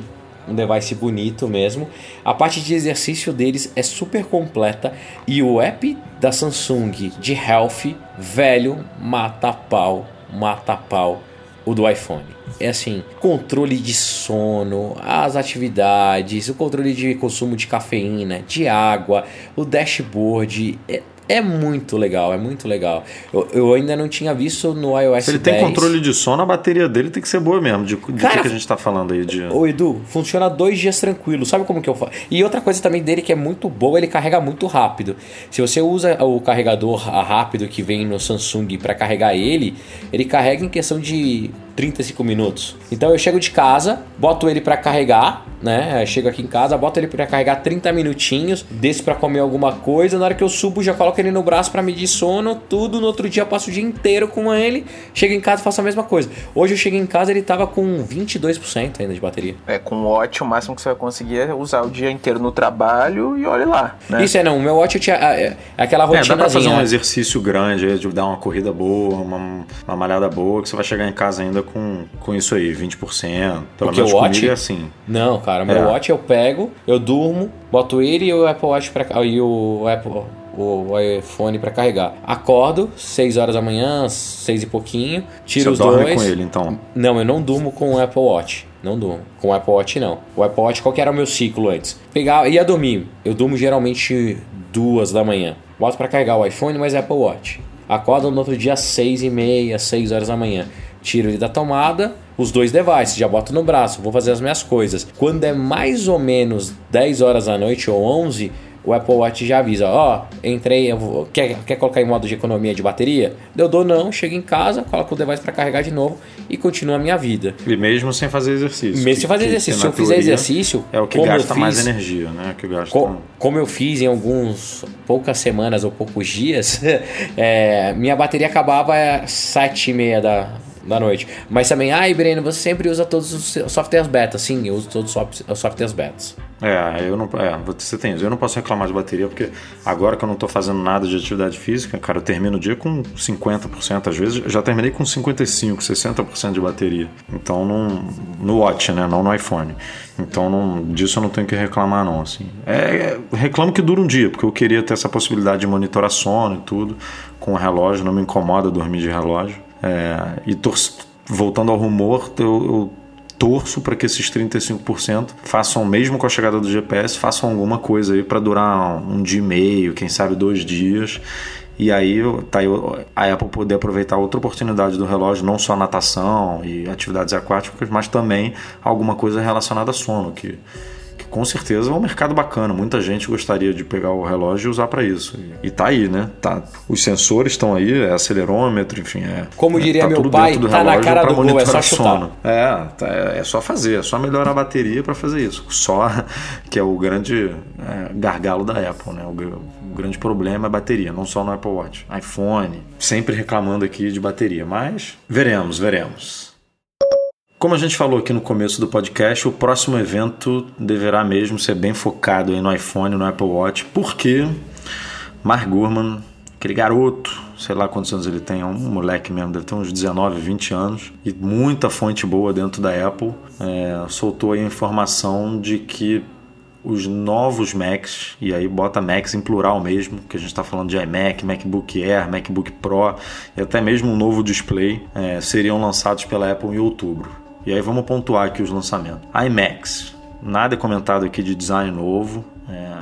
Speaker 2: um device bonito mesmo. A parte de exercício deles é super completa e o app da Samsung de Health, velho, mata pau, mata pau o do iPhone. É assim, controle de sono, as atividades, o controle de consumo de cafeína, de água, o dashboard, é, é muito legal, é muito legal. Eu, eu ainda não tinha visto no iOS
Speaker 1: Se ele
Speaker 2: 10.
Speaker 1: tem controle de sono, a bateria dele tem que ser boa mesmo. De, de
Speaker 2: Cara,
Speaker 1: que, a gente tá falando aí? De...
Speaker 2: Ô Edu, funciona dois dias tranquilo. Sabe como que eu faço? E outra coisa também dele que é muito boa, ele carrega muito rápido. Se você usa o carregador rápido que vem no Samsung para carregar ele, ele carrega em questão de 35 minutos. Então eu chego de casa, boto ele para carregar, né? Eu chego aqui em casa, boto ele para carregar 30 minutinhos, desço para comer alguma coisa, na hora que eu subo já coloco ele no braço para medir sono, tudo, no outro dia eu passo o dia inteiro com ele, chego em casa e faço a mesma coisa. Hoje eu cheguei em casa ele tava com 22% ainda de bateria.
Speaker 3: É, com o Watch, o máximo que você vai conseguir é usar o dia inteiro no trabalho e olhe lá. Né?
Speaker 2: Isso é não, o meu watch eu tinha é, é aquela
Speaker 1: É, dá
Speaker 2: rotina
Speaker 1: pra fazer um exercício grande aí, de dar uma corrida boa, uma, uma malhada boa, que você vai chegar em casa ainda com, com isso aí, 20%. Pelo
Speaker 2: Porque
Speaker 1: menos
Speaker 2: o Watch-
Speaker 1: é assim.
Speaker 2: Não, cara, meu
Speaker 1: É.
Speaker 2: watch eu pego, eu durmo, boto ele e o Apple Watch para e o Apple o iPhone para carregar. Acordo 6 horas da manhã, 6 e pouquinho, tiro
Speaker 1: Você
Speaker 2: os
Speaker 1: dorme
Speaker 2: dois.
Speaker 1: com ele, então.
Speaker 2: Não, eu não durmo com o Apple Watch. Não durmo. Com o Apple Watch, não. O Apple Watch, qual que era o meu ciclo antes? Pegar, ia dormir. Eu durmo geralmente duas da manhã. Boto para carregar o iPhone, mas Apple Watch. Acordo no outro dia às seis e meia, 6 horas da manhã. Tiro ele da tomada, os dois devices, já boto no braço, vou fazer as minhas coisas. Quando é mais ou menos 10 horas da noite ou 11, o Apple Watch já avisa, ó, entrei, eu vou- quer, quer colocar em modo de economia de bateria? Eu dou não, chego em casa, coloco o device para carregar de novo e continuo a minha vida.
Speaker 1: E mesmo sem fazer exercício.
Speaker 2: Mesmo sem fazer
Speaker 1: Que- que
Speaker 2: exercício.
Speaker 1: na
Speaker 2: Se eu fizer exercício,
Speaker 1: É o que gasta mais
Speaker 2: fiz-
Speaker 1: energia, né? Que gasta...
Speaker 2: Co- como eu fiz em alguns poucas semanas ou poucos dias, é, minha bateria acabava às sete e meia da, da noite. Mas também, ai Breno, você sempre usa todos os softwares beta. Sim, eu uso todos os soft- os softwares betas.
Speaker 1: É, eu não, é, você tem. Eu não posso reclamar de bateria, porque agora que eu não tô fazendo nada de atividade física, cara, eu termino o dia com 50%, às vezes já terminei com 55%, 60% de bateria. Então, não, no Watch, né, não no iPhone. Então, disso eu não tenho que reclamar, não, assim. É, é, reclamo que dura um dia, porque eu queria ter essa possibilidade de monitorar sono e tudo, com o relógio, não me incomoda dormir de relógio. É, e tor- voltando ao rumor, eu, eu torço para que esses 35% façam, mesmo com a chegada do GPS, façam alguma coisa aí para durar um dia e meio, quem sabe dois dias. E aí tá aí a Apple poder aproveitar outra oportunidade do relógio, não só natação e atividades aquáticas, mas também alguma coisa relacionada a sono, que com certeza é um mercado bacana. Muita gente gostaria de pegar o relógio e usar para isso. E, tá aí, né? Tá, os sensores estão aí, é acelerômetro, enfim. É,
Speaker 2: Como
Speaker 1: é,
Speaker 2: diria
Speaker 1: tá
Speaker 2: meu pai, tá na cara
Speaker 1: pra
Speaker 2: do gol, é só chutar.
Speaker 1: sono. É, tá, é só fazer, é só melhorar a bateria para fazer isso. Só que é o grande é, gargalo da Apple, né? O, o grande problema é a bateria, não só no Apple Watch, iPhone, sempre reclamando aqui de bateria, mas veremos, veremos. Como a gente falou aqui no começo do podcast, o próximo evento deverá mesmo ser bem focado no iPhone, no Apple Watch, porque Mark Gurman aquele garoto, sei lá quantos anos ele tem, é um moleque mesmo, deve ter uns 19, 20 anos, e muita fonte boa dentro da Apple, é, soltou a informação de que os novos Macs, e aí bota Macs em plural mesmo, que a gente está falando de iMac, MacBook Air, MacBook Pro e até mesmo um novo display, é, seriam lançados pela Apple em outubro. E aí vamos pontuar aqui os lançamentos. iMacs, nada é comentado aqui de design novo. É,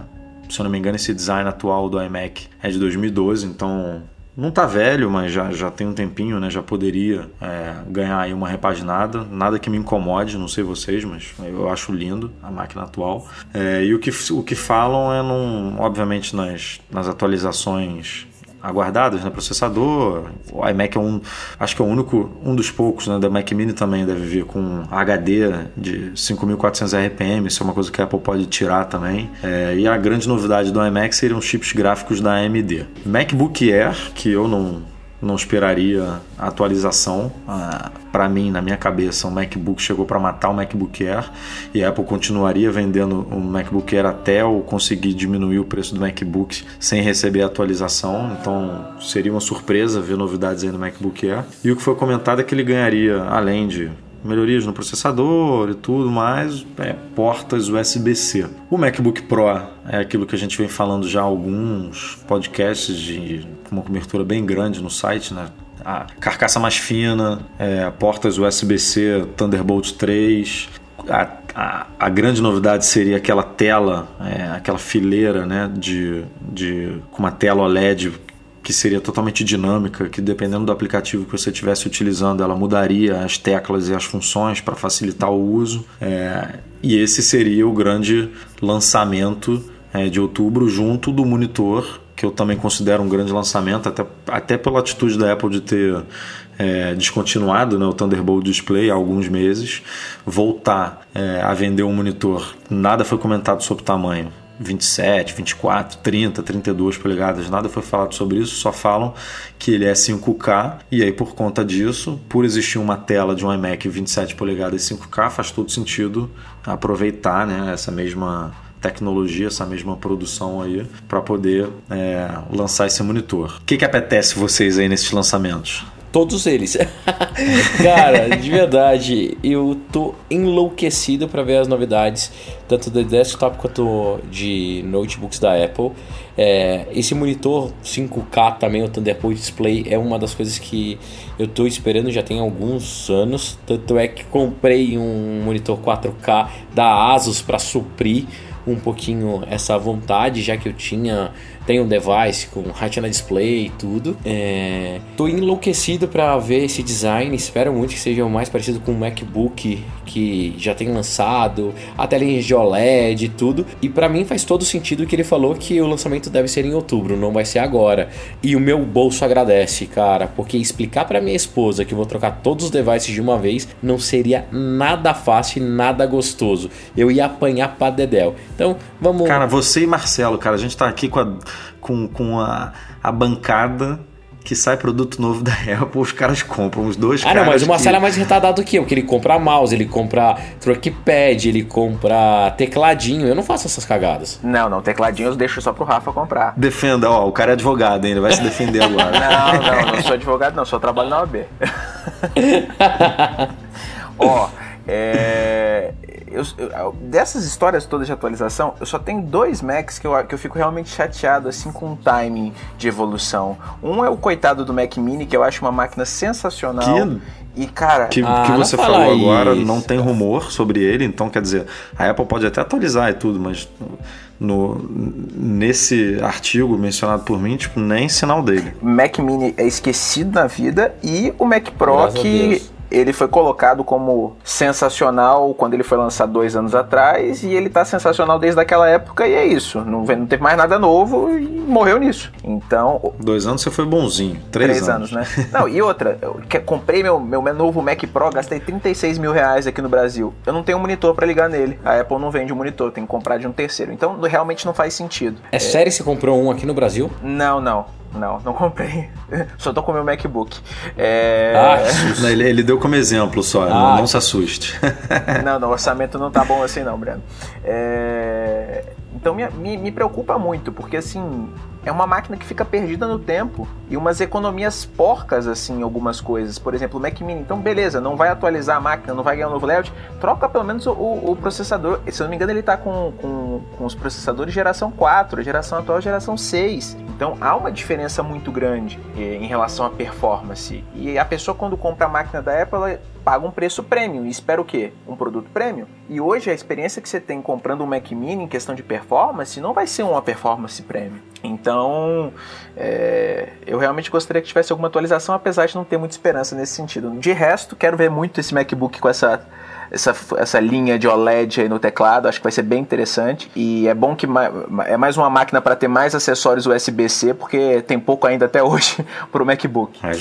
Speaker 1: se eu não me engano, esse design atual do iMac é de 2012, então não tá velho, mas já, já tem um tempinho, né? Já poderia é, ganhar aí uma repaginada. Nada que me incomode, não sei vocês, mas eu acho lindo a máquina atual. É, e o que, o que falam é, num, obviamente, nas, nas atualizações aguardadas, né? Processador, o iMac é um, acho que é o único, um dos poucos, né? Da Mac Mini também deve vir com HD de 5400 RPM, isso é uma coisa que a Apple pode tirar também. É, e a grande novidade do iMac seriam os chips gráficos da AMD. MacBook Air, que eu não não esperaria a atualização. Ah, para mim, na minha cabeça, o MacBook chegou para matar o MacBook Air e a Apple continuaria vendendo o MacBook Air até eu conseguir diminuir o preço do MacBook sem receber a atualização. Então, seria uma surpresa ver novidades aí no MacBook Air. E o que foi comentado é que ele ganharia, além de melhorias no processador e tudo mais, é, portas USB-C. O MacBook Pro é aquilo que a gente vem falando já alguns podcasts de uma cobertura bem grande no site, né? A carcaça mais fina, é, portas USB-C Thunderbolt 3, a, a, a, grande novidade seria aquela tela, é, aquela fileira né, de, de, com uma tela OLED que seria totalmente dinâmica, que dependendo do aplicativo que você estivesse utilizando, ela mudaria as teclas e as funções para facilitar o uso. É, e esse seria o grande lançamento é, de outubro, junto do monitor, que eu também considero um grande lançamento, até, até pela atitude da Apple de ter é, descontinuado né, o Thunderbolt Display há alguns meses, voltar é, a vender um monitor. Nada foi comentado sobre tamanho 27, 24, 30, 32 polegadas, nada foi falado sobre isso, só falam que ele é 5K e aí por conta disso, por existir uma tela de um iMac 27 polegadas 5K, faz todo sentido aproveitar né, essa mesma tecnologia, essa mesma produção aí para poder é, lançar esse monitor. O que, que apetece vocês aí nesses lançamentos?
Speaker 2: Todos eles. Cara, de verdade, eu tô enlouquecido para ver as novidades, tanto do desktop quanto de notebooks da Apple. É, esse monitor 5K também, o Thunderbolt Display, é uma das coisas que eu tô esperando já tem alguns anos. Tanto é que comprei um monitor 4K da Asus para suprir um pouquinho essa vontade, já que eu tinha tem um device com Retina Display e tudo. É, tô enlouquecido para ver esse design. Espero muito que seja o mais parecido com o MacBook que já tem lançado, a telinha de OLED e tudo. E para mim faz todo sentido que ele falou que o lançamento deve ser em outubro, não vai ser agora. E o meu bolso agradece, cara, porque explicar para minha esposa que vou trocar todos os devices de uma vez não seria nada fácil nada gostoso. Eu ia apanhar pra dedéu. Então, vamos.
Speaker 1: Cara, você e Marcelo, cara, a gente tá aqui com a com, com a, a bancada que sai produto novo da Apple, os caras compram os dois
Speaker 2: Ah, não, mas o Marcelo que... é mais retardado que eu, porque ele compra mouse, ele compra trackpad, ele compra tecladinho. Eu não faço essas cagadas.
Speaker 3: Não, não, tecladinho eu deixo só pro Rafa comprar.
Speaker 1: Defenda, ó, o cara é advogado ainda, vai se defender agora.
Speaker 3: não, não, não sou advogado, não, só trabalho na OAB. ó, é, eu, eu, dessas histórias todas de atualização, eu só tenho dois Macs que eu, que eu fico realmente chateado assim com o timing de evolução. Um é o coitado do Mac Mini, que eu acho uma máquina sensacional. Que... E cara,
Speaker 1: que, ah, que você falou agora não tem rumor sobre ele, então quer dizer, a Apple pode até atualizar e tudo, mas no, nesse artigo mencionado por mim, tipo, nem sinal dele.
Speaker 3: Mac Mini é esquecido na vida e o Mac Pro Graças que ele foi colocado como sensacional quando ele foi lançado dois anos atrás e ele tá sensacional desde aquela época e é isso. Não, não teve mais nada novo e morreu nisso. Então.
Speaker 1: Dois anos você foi bonzinho. Três, três anos. anos.
Speaker 3: né? Não, e outra, eu comprei meu, meu novo Mac Pro, gastei 36 mil reais aqui no Brasil. Eu não tenho um monitor para ligar nele. A Apple não vende um monitor, tem que comprar de um terceiro. Então realmente não faz sentido.
Speaker 2: É, é... sério que você comprou um aqui no Brasil?
Speaker 3: Não, não. Não, não comprei. Só tô com meu MacBook. É...
Speaker 1: Ah, ele, ele, deu como exemplo só, ah, não, não, se assuste.
Speaker 3: não, não, o orçamento não tá bom assim não, Breno. É... Então me, me, me, preocupa muito, porque assim, é uma máquina que fica perdida no tempo e umas economias porcas assim algumas coisas. Por exemplo, o Mac Mini. Então, beleza, não vai atualizar a máquina, não vai ganhar um novo layout, troca pelo menos o, o processador. Se eu não me engano, ele está com, com, com, os processadores geração 4, geração atual geração 6. Então há uma diferença muito grande eh, em relação à performance. E a pessoa quando compra a máquina da Apple, ela paga um preço premium e espera o quê? Um produto premium. E hoje a experiência que você tem comprando um Mac Mini em questão de performance não vai ser uma performance premium. Então, é, eu realmente gostaria que tivesse alguma atualização, apesar de não ter muita esperança nesse sentido. De resto, quero ver muito esse MacBook com essa essa, essa linha de OLED aí no teclado, acho que vai ser bem interessante. E é bom que é mais uma máquina para ter mais acessórios USB-C, porque tem pouco ainda até hoje para o MacBook.
Speaker 1: É,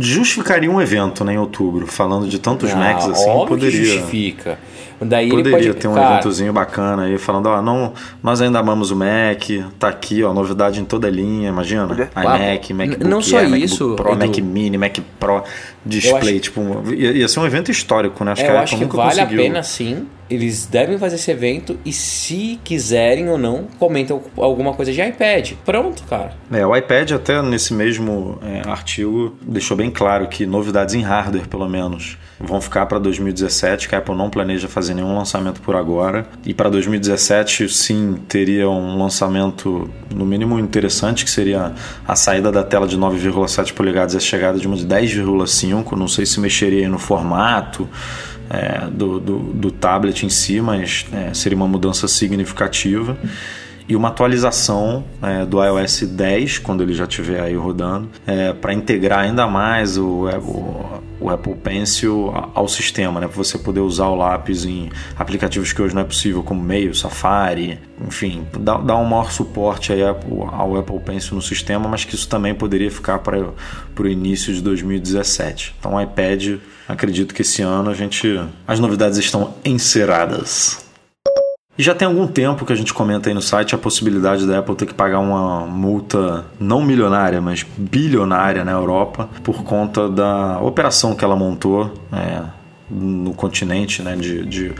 Speaker 1: justificaria um evento né, em outubro, falando de tantos ah, Macs assim, poderia.
Speaker 2: justifica. Daí
Speaker 1: Poderia
Speaker 2: pode,
Speaker 1: ter um cara, eventozinho bacana aí, falando, ó, não, nós ainda amamos o Mac, tá aqui, ó, novidade em toda linha, imagina. iMac, MacBook
Speaker 2: não só
Speaker 1: Air,
Speaker 2: isso,
Speaker 1: MacBook Pro,
Speaker 2: Edu,
Speaker 1: Mac Mini, Mac Pro, display, acho, tipo, ia, ia, ser um evento histórico, né?
Speaker 2: Acho é, que eu acho que vale conseguiu. a pena sim, eles devem fazer esse evento e se quiserem ou não, comentam alguma coisa de iPad. Pronto, cara.
Speaker 1: É, o iPad até nesse mesmo é, artigo deixou bem claro que novidades em hardware, pelo menos, vão ficar para 2017, que a Apple não planeja fazer nenhum lançamento por agora. E para 2017, sim, teria um lançamento no mínimo interessante, que seria a saída da tela de 9,7 polegadas e a chegada de uma de 10,5. Não sei se mexeria no formato é, do, do, do, tablet em si, mas é, seria uma mudança significativa. E uma atualização é, do iOS 10, quando ele já estiver aí rodando, é, para integrar ainda mais o, o, o Apple Pencil ao sistema, né? para você poder usar o lápis em aplicativos que hoje não é possível, como Mail, Safari, enfim, dar, dar um maior suporte aí ao Apple Pencil no sistema, mas que isso também poderia ficar para o início de 2017. Então, o iPad acredito que esse ano a gente as novidades estão enceradas. E já tem algum tempo que a gente comenta aí no site a possibilidade da Apple ter que pagar uma multa não milionária, mas bilionária na Europa por conta da operação que ela montou é, no continente, né, de, de,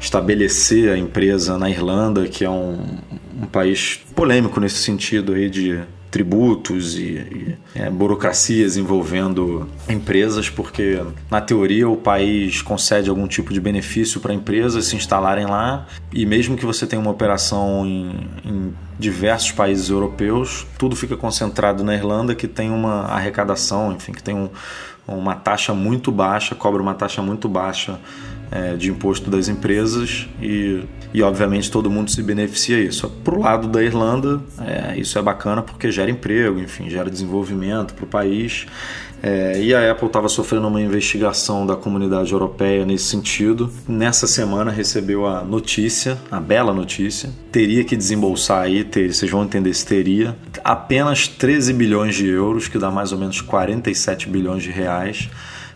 Speaker 1: estabelecer a empresa na Irlanda, que é um, um país polêmico nesse sentido aí de tributos e, e é, burocracias envolvendo empresas, porque na teoria o país concede algum tipo de benefício para empresas se instalarem lá. E mesmo que você tenha uma operação em, em diversos países europeus, tudo fica concentrado na Irlanda, que tem uma arrecadação, enfim, que tem um, uma taxa muito baixa, cobra uma taxa muito baixa é, de imposto das empresas e, e, obviamente, todo mundo se beneficia isso. Para o lado da Irlanda, é, isso é bacana porque gera emprego, enfim, gera desenvolvimento para o país. É, e a Apple estava sofrendo uma investigação da comunidade europeia nesse sentido. Nessa semana recebeu a notícia, a bela notícia, teria que desembolsar aí, ter, vocês vão entender se teria, apenas 13 bilhões de euros, que dá mais ou menos 47 bilhões de reais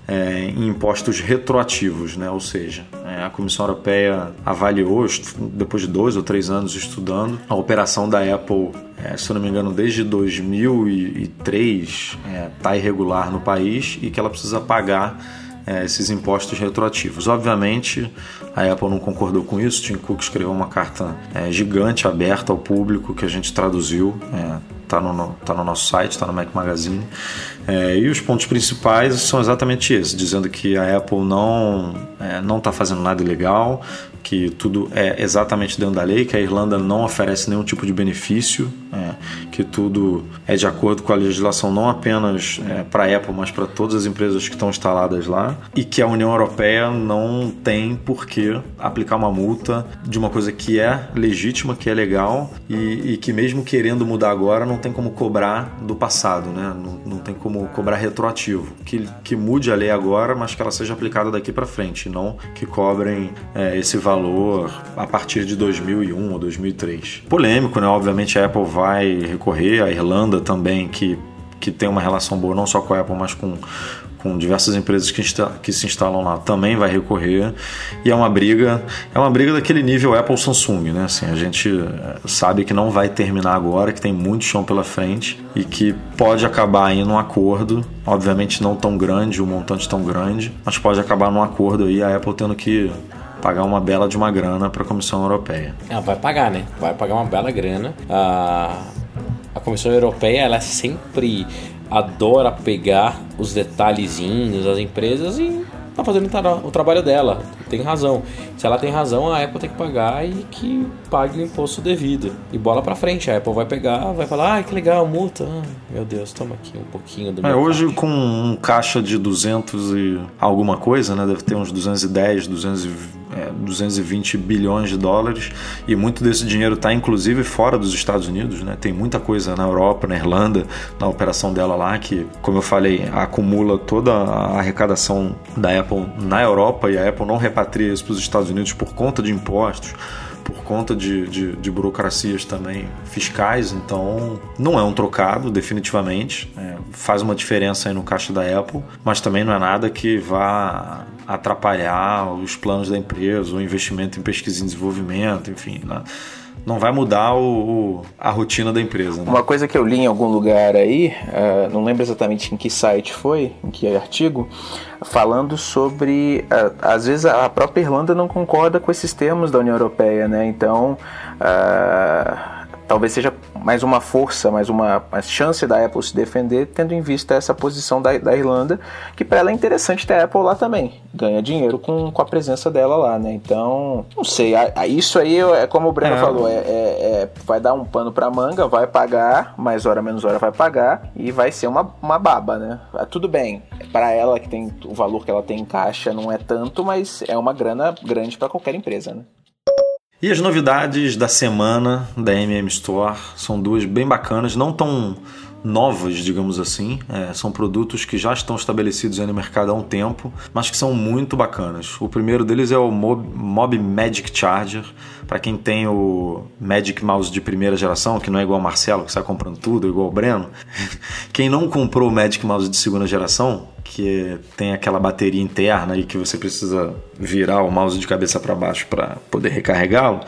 Speaker 1: é, em impostos retroativos, né? ou seja, é, a Comissão Europeia avaliou, depois de dois ou três anos estudando, a operação da Apple, é, se eu não me engano, desde 2003 está é, irregular no país e que ela precisa pagar é, esses impostos retroativos. Obviamente, a Apple não concordou com isso. Tim Cook escreveu uma carta é, gigante aberta ao público que a gente traduziu. É, tá no, tá no nosso site, está no Mac Magazine. É, e os pontos principais são exatamente esses, dizendo que a Apple não é, não está fazendo nada ilegal, que tudo é exatamente dentro da lei, que a Irlanda não oferece nenhum tipo de benefício, é, que tudo é de acordo com a legislação não apenas é, para a Apple, mas para todas as empresas que estão instaladas lá, e que a União Europeia não tem por que aplicar uma multa de uma coisa que é legítima, que é legal, e, e que mesmo querendo mudar agora, não tem como cobrar do passado, né? não, não tem como cobrar retroativo. Que, que mude a lei agora, mas que ela seja aplicada daqui para frente, não que cobrem é, esse valor a partir de 2001 ou 2003. Polêmico, né? Obviamente a Apple vai recorrer, a Irlanda também, que, que tem uma relação boa não só com a Apple, mas com, com diversas empresas que, insta, que se instalam lá também vai recorrer e é uma briga é uma briga daquele nível Apple Samsung né assim a gente eh, sabe que não vai terminar agora que tem muito chão pela frente e que pode acabar em um acordo obviamente não tão grande um montante tão grande mas pode acabar num acordo aí a Apple tendo que pagar uma bela de uma grana para a Comissão Europeia.
Speaker 2: Ela vai pagar, né? Vai pagar uma bela grana. Ah, a Comissão Europeia ela sempre adora pegar os detalhezinhos das empresas e tá fazendo o trabalho dela. Tem razão. Se ela tem razão, a Apple tem que pagar e que pague o imposto devido. E bola pra frente. A Apple vai pegar, vai falar, ah, que legal, multa. Ah, meu Deus, toma aqui um pouquinho do
Speaker 1: é,
Speaker 2: meu.
Speaker 1: Hoje, com um caixa de 200 e alguma coisa, né? Deve ter uns 210, 220 é, 220 bilhões de dólares e muito desse dinheiro está inclusive fora dos Estados Unidos, né? Tem muita coisa na Europa, na Irlanda, na operação dela lá que, como eu falei, acumula toda a arrecadação da Apple na Europa e a Apple não repatria isso para os Estados Unidos por conta de impostos por conta de, de, de, burocracias também fiscais, então não é um trocado, definitivamente. É, faz uma diferença aí no caixa da Apple, mas também não é nada que vá atrapalhar os planos da empresa, o investimento em pesquisa e desenvolvimento, enfim. Né? Não vai mudar o, o, a rotina da empresa. Né?
Speaker 3: Uma coisa que eu li em algum lugar aí, uh, não lembro exatamente em que site foi, em que artigo, falando sobre. Uh, às vezes a própria Irlanda não concorda com esses termos da União Europeia, né? Então. Uh, talvez seja mais uma força, mais uma, uma, chance da Apple se defender, tendo em vista essa posição da, da Irlanda, que para ela é interessante ter a Apple lá também. Ganha dinheiro com, com a presença dela lá, né? Então, não sei. A, a, isso aí é como o Breno é. falou: é, é, é, vai dar um pano pra manga, vai pagar, mais hora menos hora vai pagar, e vai ser uma, uma baba, né? Ah, tudo bem, para ela que tem o valor que ela tem em caixa não é tanto, mas é uma grana grande para qualquer empresa, né?
Speaker 1: E as novidades da semana da MM Store são duas bem bacanas, não tão novas, digamos assim. É, são produtos que já estão estabelecidos no mercado há um tempo, mas que são muito bacanas. O primeiro deles é o Mob, Mob Magic Charger. Para quem tem o Magic Mouse de primeira geração, que não é igual ao Marcelo, que sai comprando tudo, igual o Breno. Quem não comprou o Magic Mouse de segunda geração, tem aquela bateria interna e que você precisa virar o mouse de cabeça para baixo para poder recarregá-lo,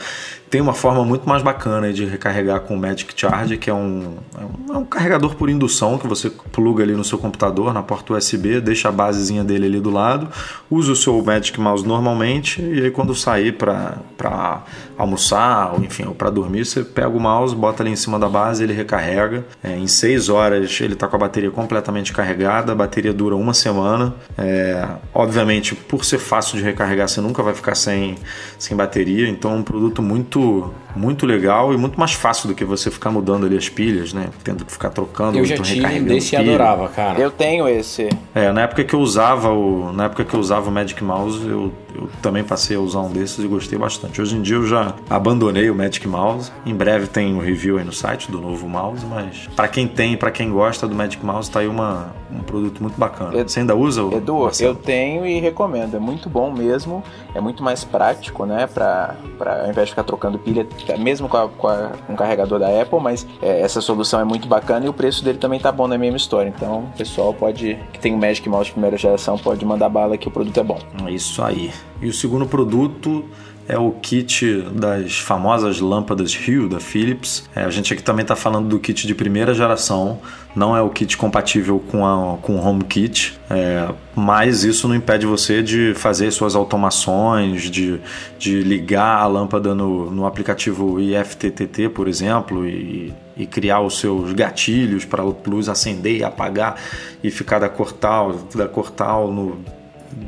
Speaker 1: tem uma forma muito mais bacana de recarregar com o Magic Charge, que é um, é um, é um, carregador por indução que você pluga ali no seu computador, na porta USB, deixa a basezinha dele ali do lado, usa o seu Magic Mouse normalmente e aí quando sair para almoçar ou enfim, ou para dormir, você pega o mouse, bota ali em cima da base, ele recarrega. É, em 6 horas ele está com a bateria completamente carregada, a bateria dura uma semana. É, obviamente, por ser fácil de recarregar, você nunca vai ficar sem, sem bateria, então é um produto muito muito legal e muito mais fácil do que você ficar mudando ali as pilhas, né? Tendo que ficar trocando,
Speaker 2: eu já tive desse e adorava, cara.
Speaker 3: Eu tenho esse.
Speaker 1: É, na época que eu usava o, na época que eu usava o Magic Mouse, eu, eu também passei a usar um desses e gostei bastante. Hoje em dia eu já abandonei o Magic Mouse. Em breve tem um review aí no site do novo mouse, mas para quem tem, para quem gosta do Magic Mouse, tá aí uma, um produto muito bacana. Você ainda usa o
Speaker 3: Edu, Marcelo? eu tenho e recomendo. É muito bom mesmo. É muito mais prático, né? Para ao invés de ficar trocando pilha mesmo com, a, com, a, o carregador da Apple, mas é, essa solução é muito bacana e o preço dele também tá bom na mesma história. Então, o pessoal pode, que tem o Magic Mouse de primeira geração, pode mandar bala que o produto é bom.
Speaker 1: É isso aí. E o segundo produto é o kit das famosas lâmpadas Hue da Philips. É, a gente aqui também está falando do kit de primeira geração, não é o kit compatível com, a, com o HomeKit, é, mas isso não impede você de fazer suas automações, de, de ligar a lâmpada no, no aplicativo IFTTT, por exemplo, e, e criar os seus gatilhos para a luz acender e apagar e ficar da cor tal, da cor tal no,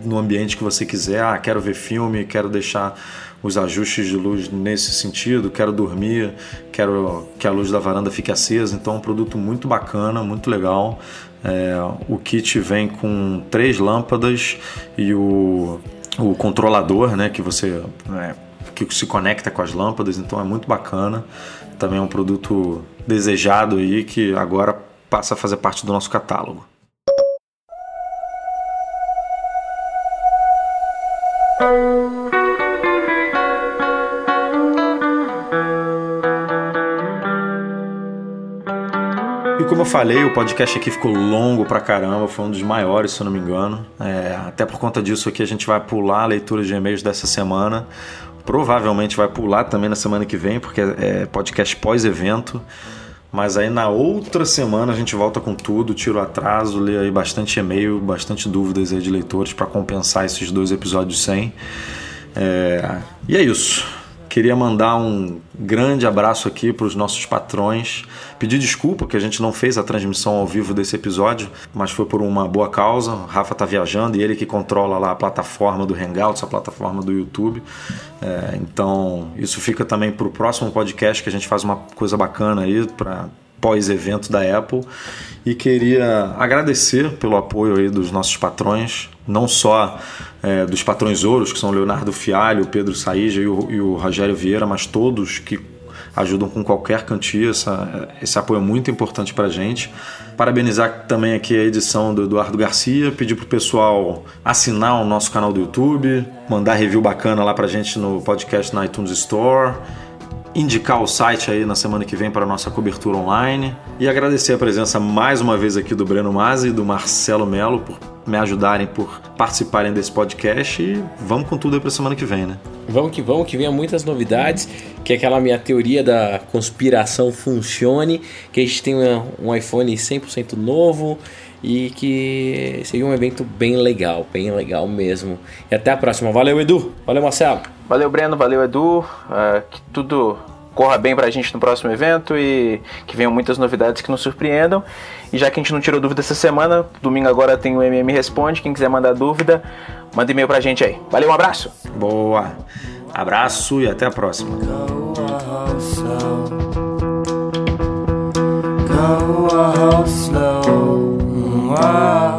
Speaker 1: no ambiente que você quiser. Ah, quero ver filme, quero deixar os ajustes de luz nesse sentido, quero dormir, quero que a luz da varanda fique acesa. Então é um produto muito bacana, muito legal. É, o kit vem com três lâmpadas e o, o controlador, né, que você é, que se conecta com as lâmpadas. Então é muito bacana. Também é um produto desejado aí que agora passa a fazer parte do nosso catálogo. Como eu falei, o podcast aqui ficou longo pra caramba, foi um dos maiores, se eu não me engano. É, até por conta disso aqui a gente vai pular a leitura de e-mails dessa semana. Provavelmente vai pular também na semana que vem, porque é podcast pós-evento. Mas aí na outra semana a gente volta com tudo, tiro atraso, lê aí bastante e-mail, bastante dúvidas aí de leitores para compensar esses dois episódios sem. É... E é isso. Queria mandar um grande abraço aqui para os nossos patrões. Pedir desculpa que a gente não fez a transmissão ao vivo desse episódio, mas foi por uma boa causa. O Rafa tá viajando e ele que controla lá a plataforma do Hangouts, a plataforma do YouTube. É, então, isso fica também para o próximo podcast que a gente faz uma coisa bacana aí para pós-evento da Apple e queria agradecer pelo apoio aí dos nossos patrões, não só é, dos patrões ouros, que são Leonardo Fialho, Pedro Saíja e o, e o Rogério Vieira, mas todos que ajudam com qualquer quantia, essa, esse apoio é muito importante para a gente. Parabenizar também aqui a edição do Eduardo Garcia, pedir para o pessoal assinar o nosso canal do YouTube, mandar review bacana lá para a gente no podcast na iTunes Store indicar o site aí na semana que vem para a nossa cobertura online e agradecer a presença mais uma vez aqui do Breno Mazzi e do Marcelo Melo por me ajudarem, por participarem desse podcast e vamos com tudo aí para a semana que vem, né?
Speaker 2: Vamos que vamos, que venha muitas novidades, que aquela minha teoria da conspiração funcione, que a gente tenha um iPhone 100% novo e que seja um evento bem legal, bem legal mesmo. E até a próxima. Valeu, Edu. Valeu, Marcelo.
Speaker 3: Valeu, Breno. Valeu, Edu. Uh, que tudo corra bem pra gente no próximo evento e que venham muitas novidades que nos surpreendam. E já que a gente não tirou dúvida essa semana, domingo agora tem o MM Responde. Quem quiser mandar dúvida, manda e-mail pra gente aí. Valeu, um abraço.
Speaker 1: Boa. Abraço e até a próxima. Go